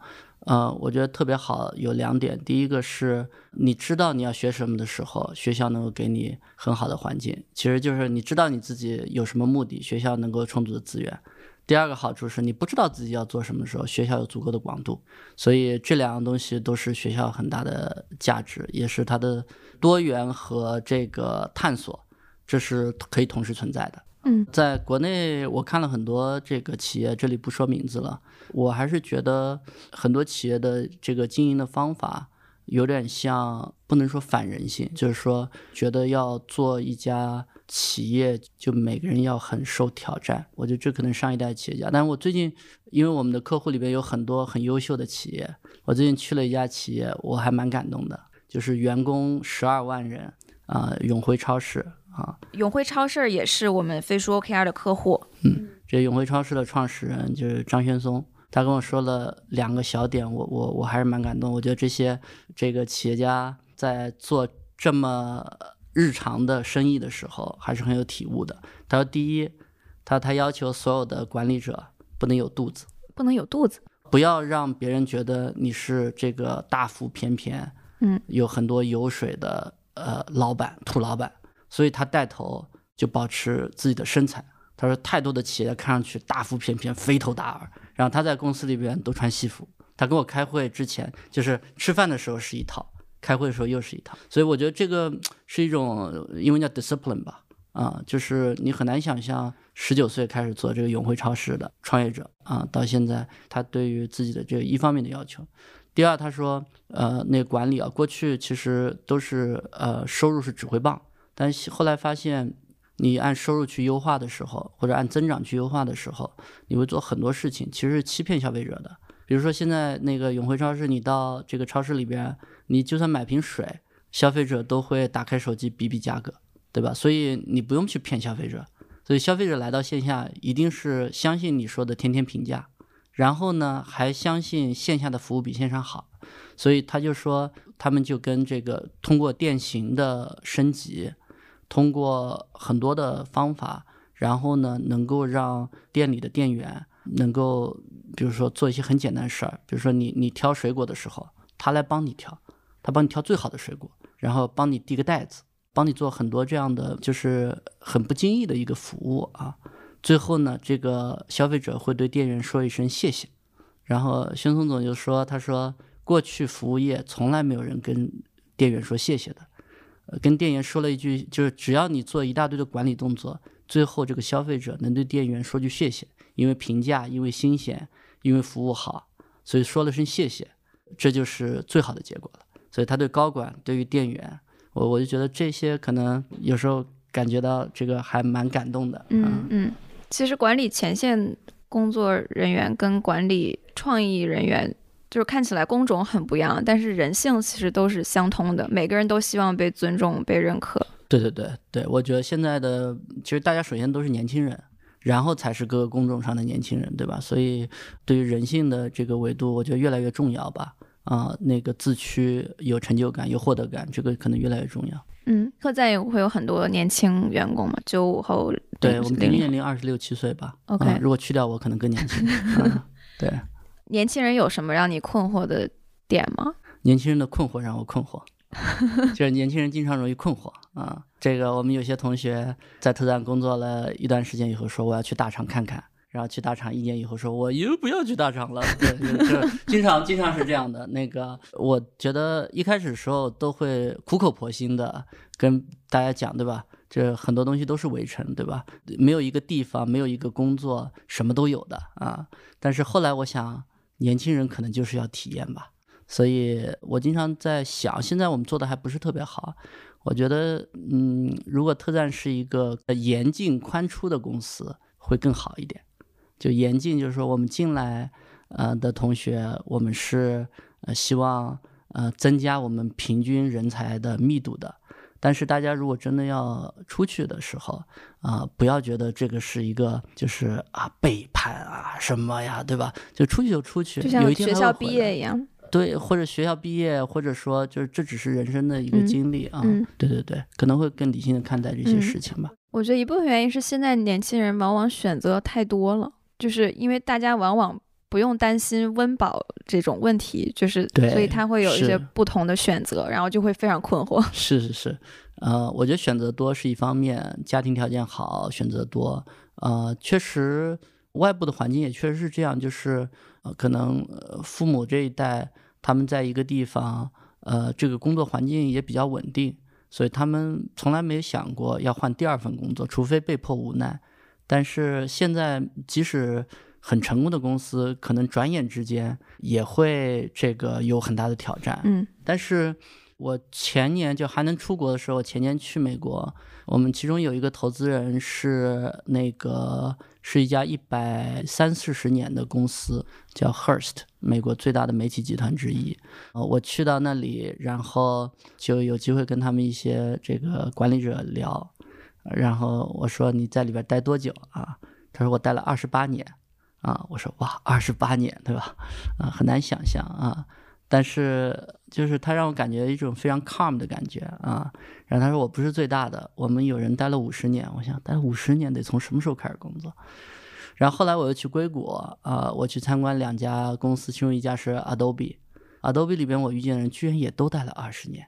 呃，我觉得特别好，有两点，第一个是你知道你要学什么的时候，学校能够给你很好的环境，其实就是你知道你自己有什么目的，学校能够充足的资源。第二个好处是你不知道自己要做什么时候，学校有足够的广度，所以这两样东西都是学校很大的价值，也是它的多元和这个探索，这是可以同时存在的。嗯，在国内我看了很多这个企业，这里不说名字了，我还是觉得很多企业的这个经营的方法有点像，不能说反人性，就是说觉得要做一家。企业就每个人要很受挑战，我觉得这可能上一代企业家。但是我最近，因为我们的客户里边有很多很优秀的企业，我最近去了一家企业，我还蛮感动的，就是员工十二万人啊，永辉超市啊。永辉超市也是我们飞书 OKR 的客户。嗯，这永辉超市的创始人就是张轩松，他跟我说了两个小点，我我我还是蛮感动。我觉得这些这个企业家在做这么日常的生意的时候，还是很有体悟的。他说，第一，他他要求所有的管理者不能有肚子，不能有肚子，不要让别人觉得你是这个大腹便便，嗯，有很多油水的呃老板土老板，所以他带头就保持自己的身材。他说，太多的企业看上去大腹便便、肥头大耳，然后他在公司里边都穿西服。他跟我开会之前，就是吃饭的时候是一套，开会的时候又是一套。所以我觉得这个是一种英文叫 discipline 吧，啊，就是你很难想象十九岁开始做这个永辉超市的创业者啊，到现在他对于自己的这个一方面的要求。第二，他说，呃，那个管理啊，过去其实都是呃收入是指挥棒，但是后来发现。你按收入去优化的时候，或者按增长去优化的时候，你会做很多事情，其实是欺骗消费者的。比如说现在那个永辉超市，你到这个超市里边，你就算买瓶水，消费者都会打开手机比比价格，对吧？所以你不用去骗消费者。所以消费者来到线下，一定是相信你说的天天评价，然后呢，还相信线下的服务比线上好。所以他就说，他们就跟这个通过店型的升级。通过很多的方法，然后呢，能够让店里的店员能够，比如说做一些很简单的事儿，比如说你你挑水果的时候，他来帮你挑，他帮你挑最好的水果，然后帮你递个袋子，帮你做很多这样的就是很不经意的一个服务啊。最后呢，这个消费者会对店员说一声谢谢。然后孙松总就说，他说过去服务业从来没有人跟店员说谢谢的。跟店员说了一句，就是只要你做一大堆的管理动作，最后这个消费者能对店员说句谢谢，因为评价，因为新鲜，因为服务好，所以说了声谢谢，这就是最好的结果了。所以他对高管，对于店员，我我就觉得这些可能有时候感觉到这个还蛮感动的。嗯嗯，其实管理前线工作人员跟管理创意人员。就是看起来工种很不一样，但是人性其实都是相通的。每个人都希望被尊重、被认可。对对对对，我觉得现在的其实大家首先都是年轻人，然后才是各个工种上的年轻人，对吧？所以对于人性的这个维度，我觉得越来越重要吧。啊，那个自驱、有成就感、有获得感，这个可能越来越重要。嗯，客栈也会有很多年轻员工嘛，九五后。对我们平均年龄二十六七岁吧。OK，如果去掉我，可能更年轻。对。年轻人有什么让你困惑的点吗？年轻人的困惑让我困惑，就是年轻人经常容易困惑啊。这个我们有些同学在特赞工作了一段时间以后，说我要去大厂看看，然后去大厂一年以后说我又不要去大厂了，就经常经常是这样的。那个我觉得一开始的时候都会苦口婆心的跟大家讲，对吧？这很多东西都是围城，对吧？没有一个地方，没有一个工作什么都有的啊。但是后来我想。年轻人可能就是要体验吧，所以我经常在想，现在我们做的还不是特别好。我觉得，嗯，如果特赞是一个严进宽出的公司，会更好一点。就严进，就是说我们进来，呃的同学，我们是呃希望呃增加我们平均人才的密度的。但是大家如果真的要出去的时候，啊，不要觉得这个是一个就是啊背叛啊什么呀，对吧？就出去就出去，就像学校毕业一样。对，或者学校毕业，或者说就是这只是人生的一个经历啊。对对对，可能会更理性的看待这些事情吧。我觉得一部分原因是现在年轻人往往选择太多了，就是因为大家往往。不用担心温饱这种问题，就是所以他会有一些不同的选择，然后就会非常困惑。是是是，呃，我觉得选择多是一方面，家庭条件好，选择多，呃，确实外部的环境也确实是这样，就是呃，可能父母这一代他们在一个地方，呃，这个工作环境也比较稳定，所以他们从来没有想过要换第二份工作，除非被迫无奈。但是现在即使很成功的公司，可能转眼之间也会这个有很大的挑战。嗯，但是我前年就还能出国的时候，前年去美国，我们其中有一个投资人是那个是一家一百三四十年的公司，叫 Hearst，美国最大的媒体集团之一。呃，我去到那里，然后就有机会跟他们一些这个管理者聊，然后我说你在里边待多久啊？他说我待了二十八年。啊，我说哇，二十八年，对吧？啊，很难想象啊。但是就是他让我感觉一种非常 calm 的感觉啊。然后他说我不是最大的，我们有人待了五十年。我想待了五十年得从什么时候开始工作？然后后来我又去硅谷啊，我去参观两家公司，其中一家是 Adobe，Adobe 里边我遇见的人居然也都待了二十年。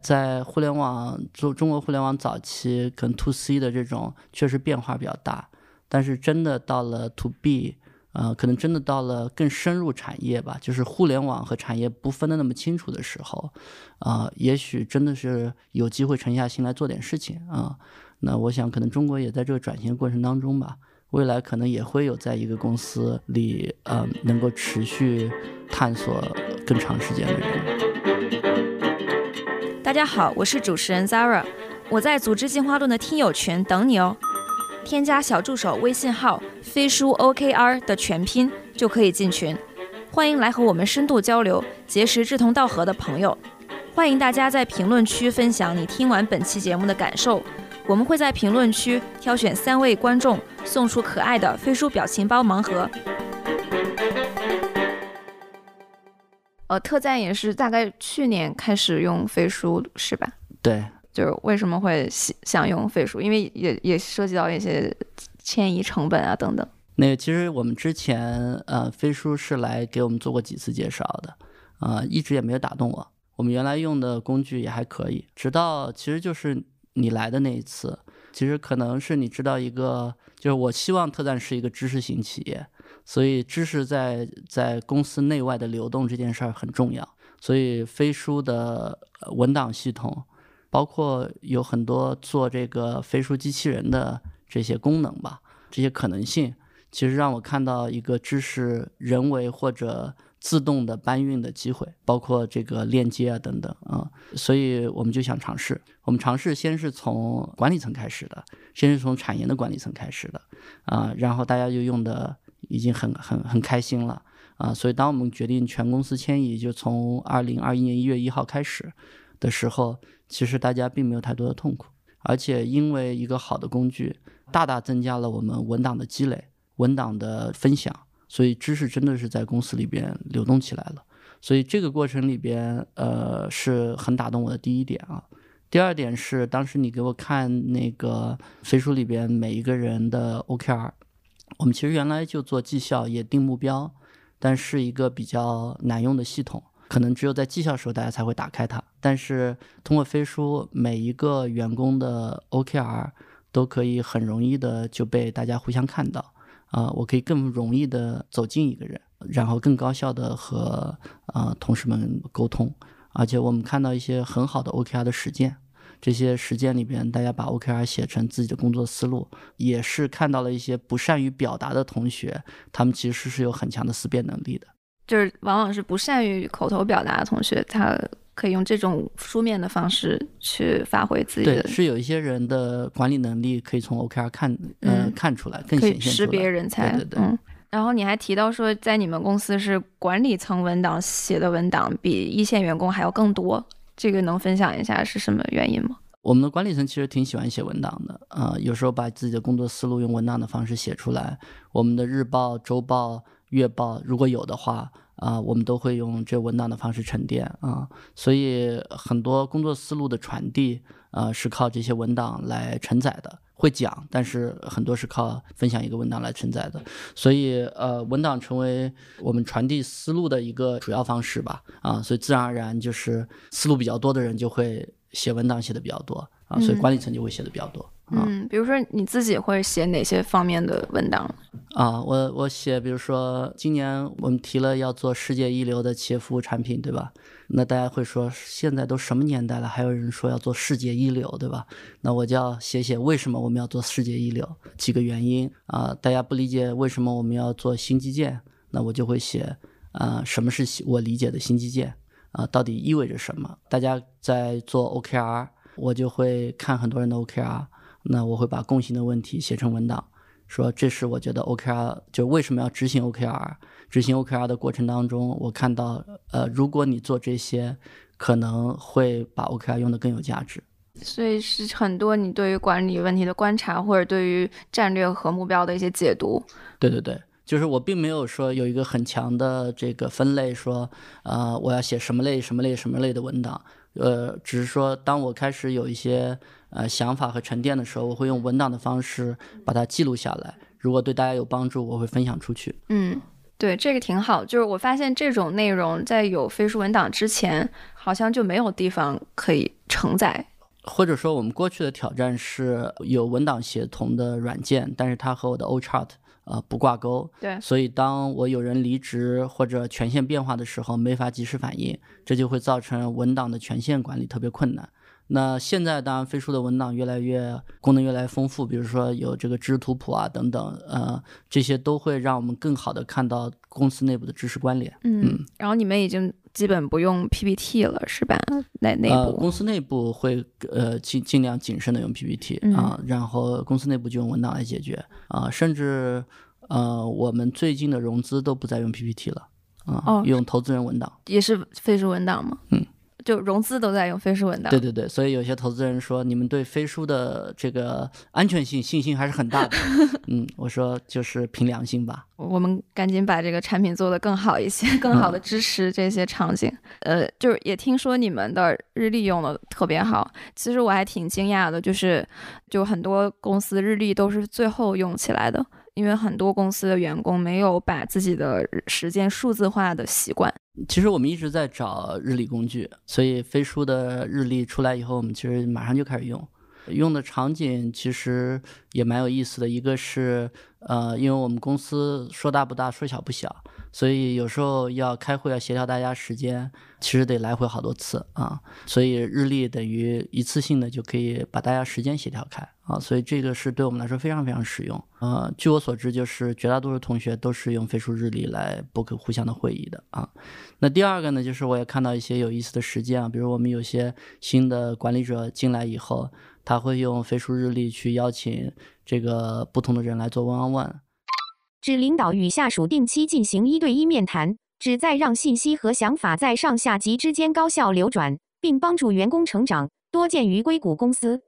在互联网中，中国互联网早期可能 To C 的这种确实变化比较大，但是真的到了 To B，呃，可能真的到了更深入产业吧，就是互联网和产业不分的那么清楚的时候，啊，也许真的是有机会沉下心来做点事情啊。那我想，可能中国也在这个转型过程当中吧，未来可能也会有在一个公司里，呃，能够持续探索更长时间的人。大家好，我是主持人 Zara，我在组织进化论的听友群等你哦。添加小助手微信号飞书 OKR 的全拼就可以进群，欢迎来和我们深度交流，结识志同道合的朋友。欢迎大家在评论区分享你听完本期节目的感受，我们会在评论区挑选三位观众送出可爱的飞书表情包盲盒。呃，特赞也是大概去年开始用飞书是吧？对，就是为什么会想想用飞书，因为也也涉及到一些迁移成本啊等等。那其实我们之前呃飞书是来给我们做过几次介绍的，啊，一直也没有打动我。我们原来用的工具也还可以，直到其实就是你来的那一次，其实可能是你知道一个，就是我希望特赞是一个知识型企业。所以知识在在公司内外的流动这件事儿很重要。所以飞书的文档系统，包括有很多做这个飞书机器人的这些功能吧，这些可能性，其实让我看到一个知识人为或者自动的搬运的机会，包括这个链接啊等等啊。所以我们就想尝试，我们尝试先是从管理层开始的，先是从产研的管理层开始的啊，然后大家就用的。已经很很很开心了啊！所以当我们决定全公司迁移，就从二零二一年一月一号开始的时候，其实大家并没有太多的痛苦，而且因为一个好的工具，大大增加了我们文档的积累、文档的分享，所以知识真的是在公司里边流动起来了。所以这个过程里边，呃，是很打动我的第一点啊。第二点是当时你给我看那个飞书里边每一个人的 OKR。我们其实原来就做绩效，也定目标，但是一个比较难用的系统，可能只有在绩效时候大家才会打开它。但是通过飞书，每一个员工的 OKR 都可以很容易的就被大家互相看到，啊，我可以更容易的走近一个人，然后更高效的和啊同事们沟通，而且我们看到一些很好的 OKR 的实践。这些实践里边，大家把 OKR 写成自己的工作思路，也是看到了一些不善于表达的同学，他们其实是有很强的思辨能力的。就是往往是不善于口头表达的同学，他可以用这种书面的方式去发挥自己的。对，是有一些人的管理能力可以从 OKR 看，嗯，看出来，更显现出来。识别人才，对对对。嗯。然后你还提到说，在你们公司是管理层文档写的文档比一线员工还要更多。这个能分享一下是什么原因吗？我们的管理层其实挺喜欢写文档的，啊，有时候把自己的工作思路用文档的方式写出来。我们的日报、周报、月报如果有的话，啊，我们都会用这文档的方式沉淀啊。所以很多工作思路的传递，啊，是靠这些文档来承载的。会讲，但是很多是靠分享一个文档来承载的。所以，呃，文档成为我们传递思路的一个主要方式吧。啊，所以自然而然就是思路比较多的人就会。写文档写的比较多啊，所以管理层就会写的比较多。比如说你自己会写哪些方面的文档啊？我我写，比如说今年我们提了要做世界一流的企业服务产品，对吧？那大家会说现在都什么年代了，还有人说要做世界一流，对吧？那我就要写写为什么我们要做世界一流，几个原因啊。大家不理解为什么我们要做新基建，那我就会写啊，什么是我理解的新基建。啊，到底意味着什么？大家在做 OKR，我就会看很多人的 OKR，那我会把共性的问题写成文档，说这是我觉得 OKR 就为什么要执行 OKR，执行 OKR 的过程当中，我看到呃，如果你做这些，可能会把 OKR 用的更有价值。所以是很多你对于管理问题的观察，或者对于战略和目标的一些解读。对对对。就是我并没有说有一个很强的这个分类，说呃我要写什么类什么类什么类的文档，呃，只是说当我开始有一些呃想法和沉淀的时候，我会用文档的方式把它记录下来。如果对大家有帮助，我会分享出去。嗯，对，这个挺好。就是我发现这种内容在有飞书文档之前，好像就没有地方可以承载。或者说，我们过去的挑战是有文档协同的软件，但是它和我的 O Chart 呃不挂钩。对，所以当我有人离职或者权限变化的时候，没法及时反应，这就会造成文档的权限管理特别困难。那现在当然飞书的文档越来越功能越来越丰富，比如说有这个知识图谱啊等等，呃，这些都会让我们更好的看到公司内部的知识关联。嗯，然后你们已经基本不用 PPT 了，是吧？那内部，呃，公司内部会呃尽尽量谨慎的用 PPT 啊，然后公司内部就用文档来解决啊，甚至呃我们最近的融资都不再用 PPT 了啊，用投资人文档，也是飞书文档吗？嗯。就融资都在用飞书文档，对对对，所以有些投资人说你们对飞书的这个安全性信心还是很大的。嗯，我说就是凭良心吧。我们赶紧把这个产品做得更好一些，更好的支持这些场景。呃，就是也听说你们的日历用的特别好，其实我还挺惊讶的，就是就很多公司日历都是最后用起来的。因为很多公司的员工没有把自己的时间数字化的习惯。其实我们一直在找日历工具，所以飞书的日历出来以后，我们其实马上就开始用。用的场景其实也蛮有意思的，一个是呃，因为我们公司说大不大，说小不小。所以有时候要开会要协调大家时间，其实得来回好多次啊。所以日历等于一次性的就可以把大家时间协调开啊。所以这个是对我们来说非常非常实用。呃，据我所知，就是绝大多数同学都是用飞书日历来 book 互相的会议的啊。那第二个呢，就是我也看到一些有意思的实践啊，比如我们有些新的管理者进来以后，他会用飞书日历去邀请这个不同的人来做 one on one。指领导与下属定期进行一对一面谈，旨在让信息和想法在上下级之间高效流转，并帮助员工成长。多见于硅谷公司。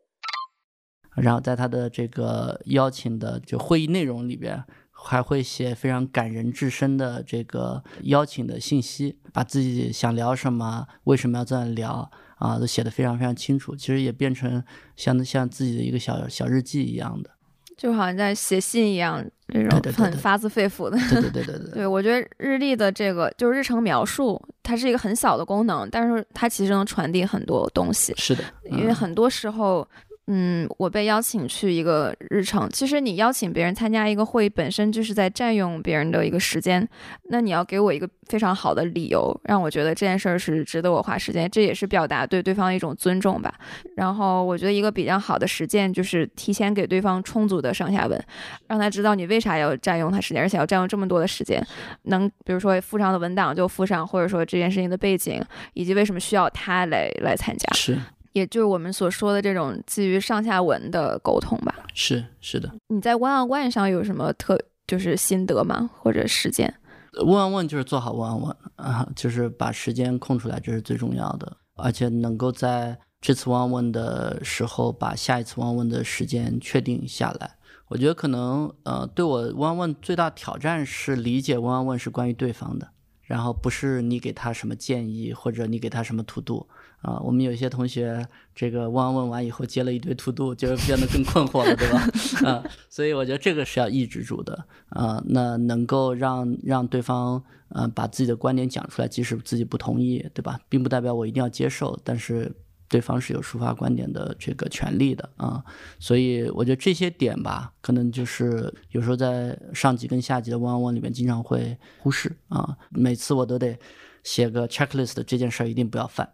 然后在他的这个邀请的就会议内容里边，还会写非常感人至深的这个邀请的信息，把自己想聊什么，为什么要这样聊啊，都写的非常非常清楚。其实也变成像像自己的一个小小日记一样的。就好像在写信一样，这种很发自肺腑的。对对对对对。对我觉得日历的这个就是日程描述，它是一个很小的功能，但是它其实能传递很多东西。是的，因为很多时候。嗯，我被邀请去一个日程。其实你邀请别人参加一个会议，本身就是在占用别人的一个时间。那你要给我一个非常好的理由，让我觉得这件事儿是值得我花时间，这也是表达对对方一种尊重吧。然后我觉得一个比较好的实践就是提前给对方充足的上下文，让他知道你为啥要占用他时间，而且要占用这么多的时间。能比如说附上的文档就附上，或者说这件事情的背景，以及为什么需要他来来参加。是。也就是我们所说的这种基于上下文的沟通吧。是是的。你在 One on One 上有什么特就是心得吗？或者实践？One on One 就是做好 One on One 啊，就是把时间空出来，这是最重要的。而且能够在这次 One on One 的时候把下一次 One on One 的时间确定下来。我觉得可能呃，对我 One on One 最大挑战是理解 One on One 是关于对方的，然后不是你给他什么建议或者你给他什么图度。啊，我们有些同学这个问问完以后接了一堆 to do，，就变得更困惑了，对吧？啊，所以我觉得这个是要抑制住的啊。那能够让让对方嗯把自己的观点讲出来，即使自己不同意，对吧？并不代表我一定要接受，但是对方是有抒发观点的这个权利的啊。所以我觉得这些点吧，可能就是有时候在上级跟下级的问问里面经常会忽视啊。每次我都得写个 checklist，这件事儿一定不要犯。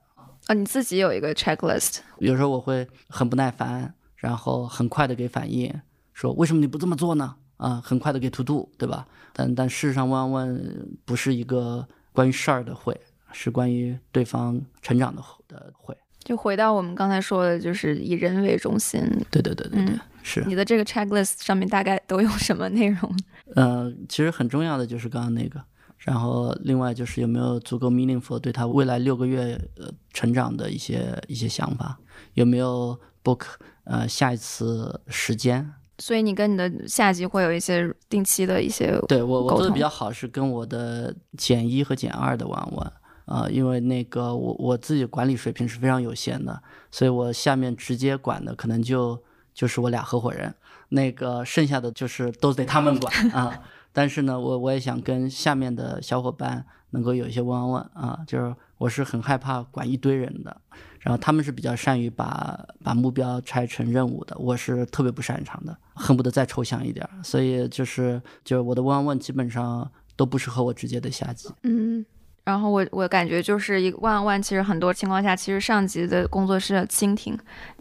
啊，你自己有一个 checklist。有时候我会很不耐烦，然后很快的给反应，说为什么你不这么做呢？啊，很快的给 to do，对吧？但但事实上，万万不是一个关于事儿的会，是关于对方成长的的会。就回到我们刚才说的，就是以人为中心。对对对对对，是。你的这个 checklist 上面大概都有什么内容？呃，其实很重要的就是刚刚那个。然后，另外就是有没有足够 meaningful 对他未来六个月呃成长的一些一些想法，有没有 book 呃下一次时间？所以你跟你的下级会有一些定期的一些对我我做的比较好是跟我的减一和减二的玩玩啊、因为那个我我自己管理水平是非常有限的，所以我下面直接管的可能就就是我俩合伙人，那个剩下的就是都得他们管啊。但是呢，我我也想跟下面的小伙伴能够有一些 one on one 啊，就是我是很害怕管一堆人的，然后他们是比较善于把把目标拆成任务的，我是特别不擅长的，恨不得再抽象一点儿。所以就是就是我的 one on one 基本上都不是和我直接的下级。嗯。然后我我感觉就是一个万万，其实很多情况下，其实上级的工作是倾听，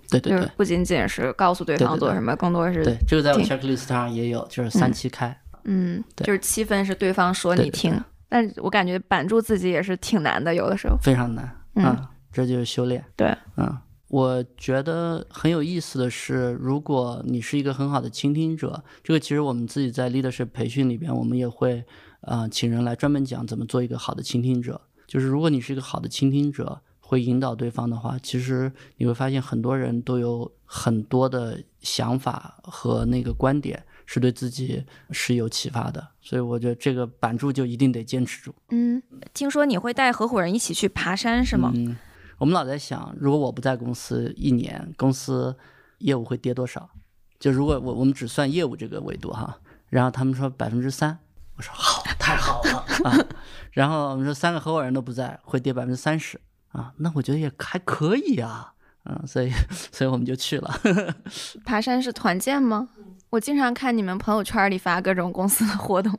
对对对就是不仅仅是告诉对方做什么，更多是对，这个在我 checklist 上也有，就是三七开。嗯，对就是七分是对方说你听，但我感觉板住自己也是挺难的，有的时候。非常难，嗯这就是修炼，对，嗯，我觉得很有意思的是，如果你是一个很好的倾听者，这个其实我们自己在 leadership 培训里边，我们也会呃请人来专门讲怎么做一个好的倾听者，就是如果你是一个好的倾听者，会引导对方的话，其实你会发现很多人都有很多的想法和那个观点。是对自己是有启发的，所以我觉得这个板住就一定得坚持住。嗯，听说你会带合伙人一起去爬山是吗？嗯，我们老在想，如果我不在公司一年，公司业务会跌多少？就如果我我们只算业务这个维度哈，然后他们说百分之三，我说好，太好了 啊。然后我们说三个合伙人都不在，会跌百分之三十啊，那我觉得也还可以啊，嗯，所以所以我们就去了。爬山是团建吗？我经常看你们朋友圈里发各种公司的活动，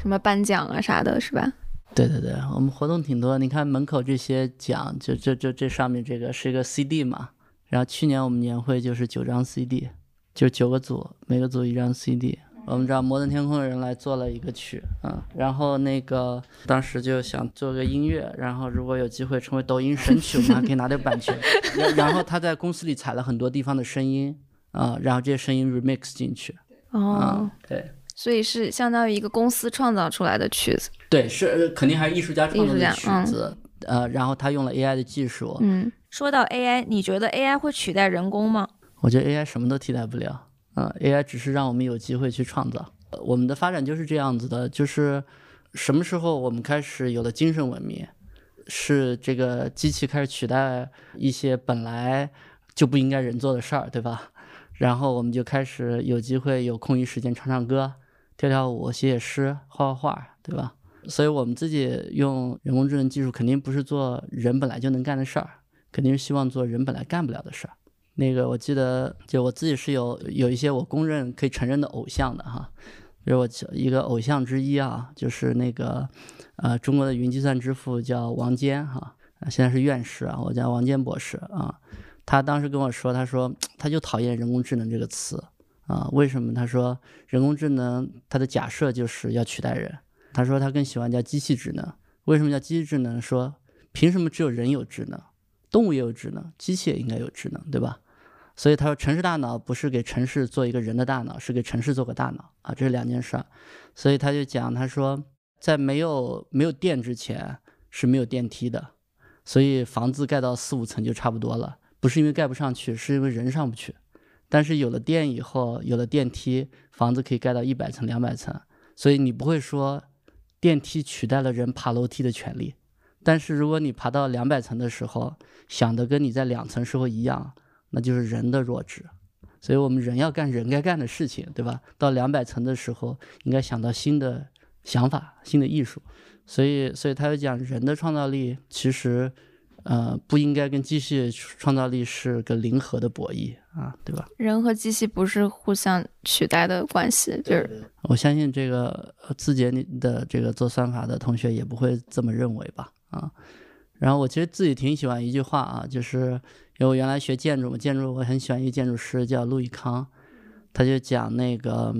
什么颁奖啊啥的，是吧？对对对，我们活动挺多。你看门口这些奖，就就就这上面这个是一个 CD 嘛。然后去年我们年会就是九张 CD，就九个组，每个组一张 CD。我们知道摩登天空的人来做了一个曲，嗯，然后那个当时就想做个音乐，然后如果有机会成为抖音神曲，我们还可以拿点版权。然然后他在公司里采了很多地方的声音，啊、然后这些声音 remix 进去，哦啊、，对。所以是相当于一个公司创造出来的曲子。对，是呃肯定还是艺术家创作的曲子，呃，然后他用了 AI 的技术，嗯，说到 AI，你觉得 AI 会取代人工吗？我觉得 AI 什么都替代不了，嗯、a i 只是让我们有机会去创造。我们的发展就是这样子的，就是什么时候我们开始有了精神文明，是这个机器开始取代一些本来就不应该人做的事儿，对吧？然后我们就开始有机会有空余时间唱唱歌、跳跳舞、写写诗、画画画，对吧？所以我们自己用人工智能技术，肯定不是做人本来就能干的事儿，肯定是希望做人本来干不了的事儿。那个我记得，就我自己是有有一些我公认可以承认的偶像的哈，比如我一个偶像之一啊，就是那个呃中国的云计算之父叫王坚哈，现在是院士啊，我叫王坚博士啊，他当时跟我说，他说他就讨厌人工智能这个词啊，为什么？他说人工智能它的假设就是要取代人，他说他更喜欢叫机器智能，为什么叫机器智能？说凭什么只有人有智能？动物也有智能，机器也应该有智能，对吧？所以他说，城市大脑不是给城市做一个人的大脑，是给城市做个大脑啊，这是两件事儿。所以他就讲，他说，在没有没有电之前是没有电梯的，所以房子盖到四五层就差不多了，不是因为盖不上去，是因为人上不去。但是有了电以后，有了电梯，房子可以盖到一百层、两百层，所以你不会说电梯取代了人爬楼梯的权利。但是如果你爬到两百层的时候，想的跟你在两层时候一样，那就是人的弱智。所以我们人要干人该干的事情，对吧？到两百层的时候，应该想到新的想法、新的艺术。所以，所以他就讲人的创造力其实，呃，不应该跟机器创造力是个零和的博弈啊，对吧？人和机器不是互相取代的关系，就是我相信这个呃字节里的这个做算法的同学也不会这么认为吧？啊，然后我其实自己挺喜欢一句话啊，就是因为我原来学建筑嘛，建筑我很喜欢一个建筑师叫路易康，他就讲那个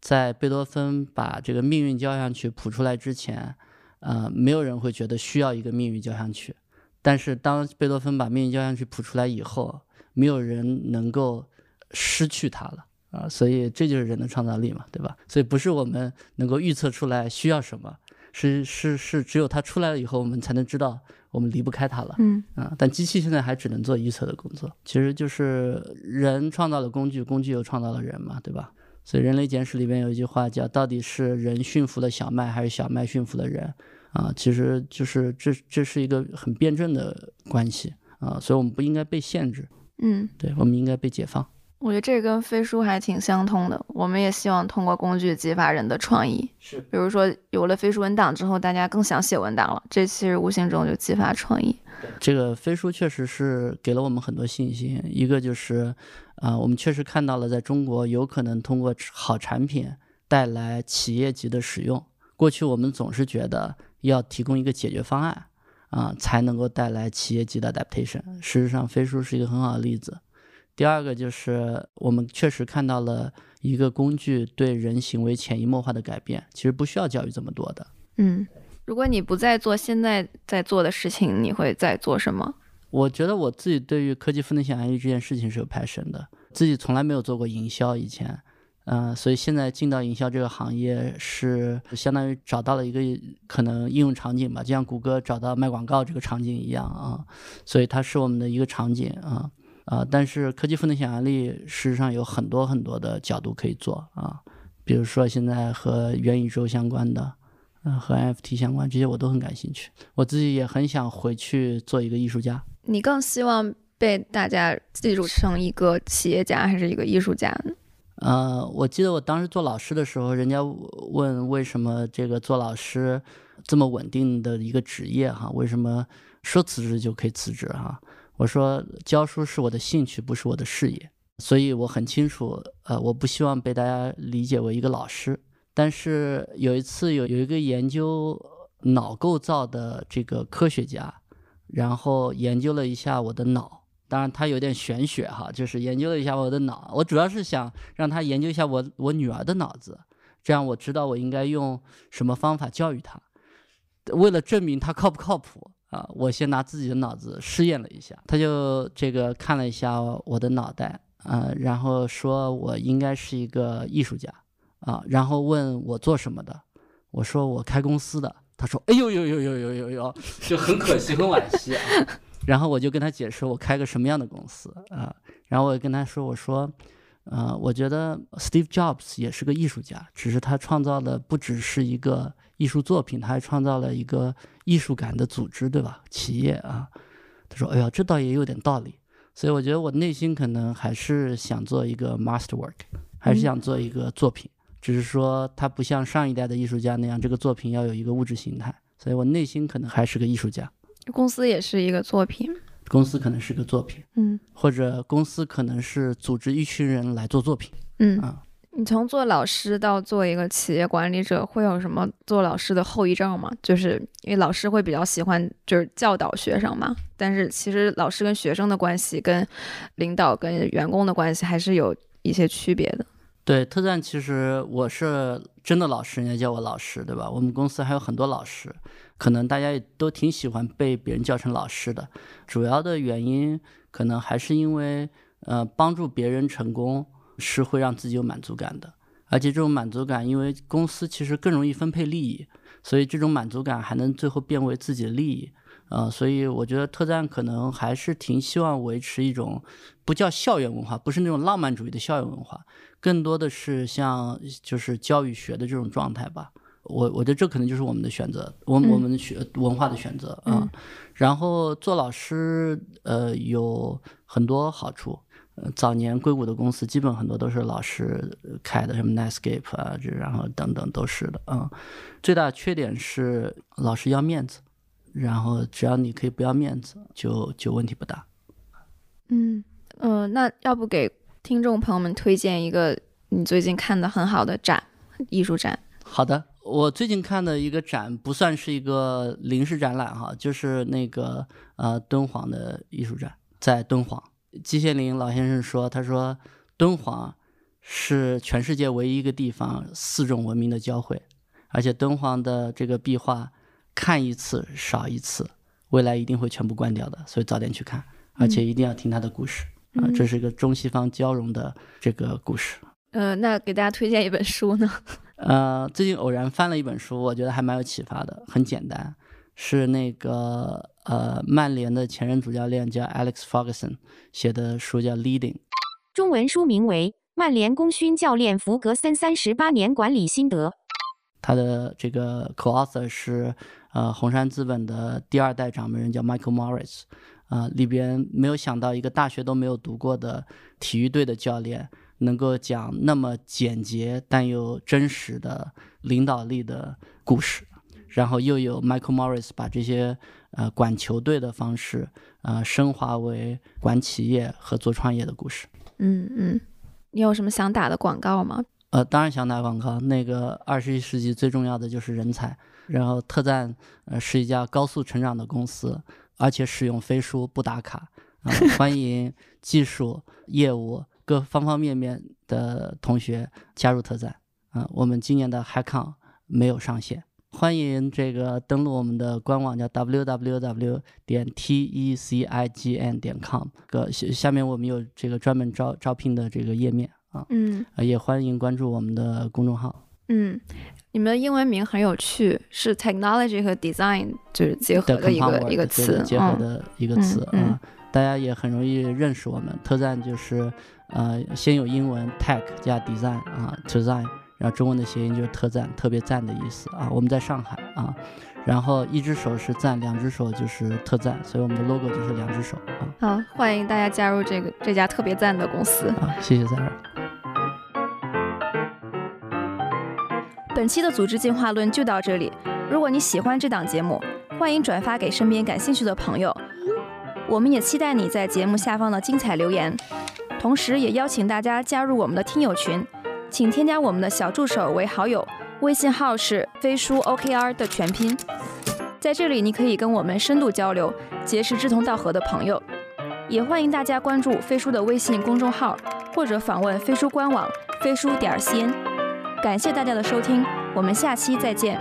在贝多芬把这个命运交响曲谱出来之前，呃，没有人会觉得需要一个命运交响曲，但是当贝多芬把命运交响曲谱出来以后，没有人能够失去它了。啊，所以这就是人的创造力嘛，对吧？所以不是我们能够预测出来需要什么，是是是，只有它出来了以后，我们才能知道我们离不开它了。嗯啊，但机器现在还只能做预测的工作，其实就是人创造了工具，工具又创造了人嘛，对吧？所以《人类简史》里边有一句话叫“到底是人驯服了小麦，还是小麦驯服了人？”啊，其实就是这这是一个很辩证的关系啊，所以我们不应该被限制，嗯，对我们应该被解放。我觉得这跟飞书还挺相通的。我们也希望通过工具激发人的创意，是，比如说有了飞书文档之后，大家更想写文档了，这其实无形中就激发创意。这个飞书确实是给了我们很多信心，一个就是啊、我们确实看到了在中国有可能通过好产品带来企业级的使用。过去我们总是觉得要提供一个解决方案啊、才能够带来企业级的 adaptation。事实上，飞书是一个很好的例子。第二个就是我们确实看到了一个工具对人行为潜移默化的改变，其实不需要教育这么多的。嗯，如果你不再做现在在做的事情，你会在做什么？我觉得我自己对于科技赋能想象力这件事情是有 passion 的，自己从来没有做过营销以前，嗯、所以现在进到营销这个行业是相当于找到了一个可能应用场景吧，就像谷歌找到卖广告这个场景一样啊，所以它是我们的一个场景啊啊，但是科技赋能想象力事实上有很多很多的角度可以做啊，比如说现在和元宇宙相关的。嗯，和 NFT 相关这些我都很感兴趣，我自己也很想回去做一个艺术家。你更希望被大家记住成一个企业家还是一个艺术家呢？呃，我记得我当时做老师的时候，人家问为什么这个做老师这么稳定的一个职业哈，为什么说辞职就可以辞职哈？我说教书是我的兴趣，不是我的事业，所以我很清楚，呃，我不希望被大家理解为一个老师。但是有一次有有一个研究脑构造的这个科学家，然后研究了一下我的脑。当然，他有点玄学哈，就是研究了一下我的脑。我主要是想让他研究一下我我女儿的脑子，这样我知道我应该用什么方法教育她。为了证明他靠不靠谱啊，我先拿自己的脑子试验了一下。他就这个看了一下我的脑袋，啊，然后说我应该是一个艺术家啊，然后问我做什么的，我说我开公司的。他说：“哎呦呦呦呦呦呦呦，就很可惜，很惋惜啊。”然后我就跟他解释我开个什么样的公司啊，然后我也跟他说，我说，呃，我觉得 Steve Jobs 也是个艺术家，只是他创造的不只是一个艺术作品，他还创造了一个艺术感的组织，对吧？企业啊。他说，哎呀，这倒也有点道理。所以我觉得我内心可能还是想做一个 masterwork，还是想做一个作品，只是说他不像上一代的艺术家那样，这个作品要有一个物质形态。所以我内心可能还是个艺术家。公司也是一个作品，公司可能是个作品，嗯或者公司可能是组织一群人来做作品嗯。啊。你从做老师到做一个企业管理者，会有什么做老师的后遗症吗？就是因为老师会比较喜欢就是教导学生嘛，但是其实老师跟学生的关系、跟领导跟员工的关系还是有一些区别的。对，特赞其实我是真的老师，人家叫我老师，对吧？我们公司还有很多老师，可能大家也都挺喜欢被别人叫成老师的。主要的原因可能还是因为，呃，帮助别人成功是会让自己有满足感的，而且这种满足感，因为公司其实更容易分配利益，所以这种满足感还能最后变为自己的利益。呃，所以我觉得特赞可能还是挺希望维持一种不叫校园文化，不是那种浪漫主义的校园文化，更多的是像就是教育学的这种状态吧。我我觉得这可能就是我们的选择，我我们的学文化的选择啊。然后做老师，呃，有很多好处。呃，早年硅谷的公司基本很多都是老师开的，什么 Netscape 啊，这然后等等都是的嗯。最大的缺点是老师要面子，然后只要你可以不要面子，就就问题不大。嗯呃，那要不给听众朋友们推荐一个你最近看的很好的展，艺术展？好的，我最近看的一个展不算是一个临时展览哈，就是那个呃敦煌的艺术展，在敦煌。季羡林老先生说，他说敦煌是全世界唯一一个地方四种文明的交汇，而且敦煌的这个壁画看一次少一次，未来一定会全部关掉的，所以早点去看，而且一定要听他的故事啊、这是一个中西方交融的这个故事。呃，那给大家推荐一本书呢？呃，最近偶然翻了一本书，我觉得还蛮有启发的，很简单，是那个呃曼联的前任主教练叫 Alex Ferguson 写的书，叫《Leading》。中文书名为《曼联功勋教练弗格森三十八年管理心得。他的这个 co-author 是呃红杉资本的第二代掌门人，叫 Michael Morris。啊、里边没有想到一个大学都没有读过的体育队的教练，能够讲那么简洁但又真实的领导力的故事。然后又有 Michael Morris 把这些呃管球队的方式，呃升华为管企业和做创业的故事。嗯嗯，你有什么想打的广告吗？呃，当然想打广告。那个二十一世纪最重要的就是人才。然后特赞呃是一家高速成长的公司，而且使用飞书不打卡。啊、欢迎技术、业务各方方面面的同学加入特赞。啊、我们今年的 HiCon 没有上线，欢迎这个登录我们的官网，叫 www 点 t e c i g n 点 com。个下下面我们有这个专门招招聘的这个页面啊。嗯呃，也欢迎关注我们的公众号。嗯，你们的英文名很有趣，是 technology 和 design 就是结合的一个一个词，结合嗯的一个嗯词啊、嗯大家也很容易认识我们。特赞就是呃，先有英文 tech 加 design 啊，design，然后中文的谐音就是特赞，特别赞的意思啊。我们在上海啊，然后一只手是赞，两只手就是特赞，所以我们的 logo 就是两只手啊好，欢迎大家加入这个这家特别赞的公司。啊，谢谢 Sarah。本期的组织进化论就到这里。如果你喜欢这档节目，欢迎转发给身边感兴趣的朋友。我们也期待你在节目下方的精彩留言，同时也邀请大家加入我们的听友群，请添加我们的小助手为好友，微信号是飞书 OKR 的全拼。在这里，你可以跟我们深度交流，结识志同道合的朋友。也欢迎大家关注飞书的微信公众号，或者访问飞书官网飞书点 cn。感谢大家的收听，我们下期再见。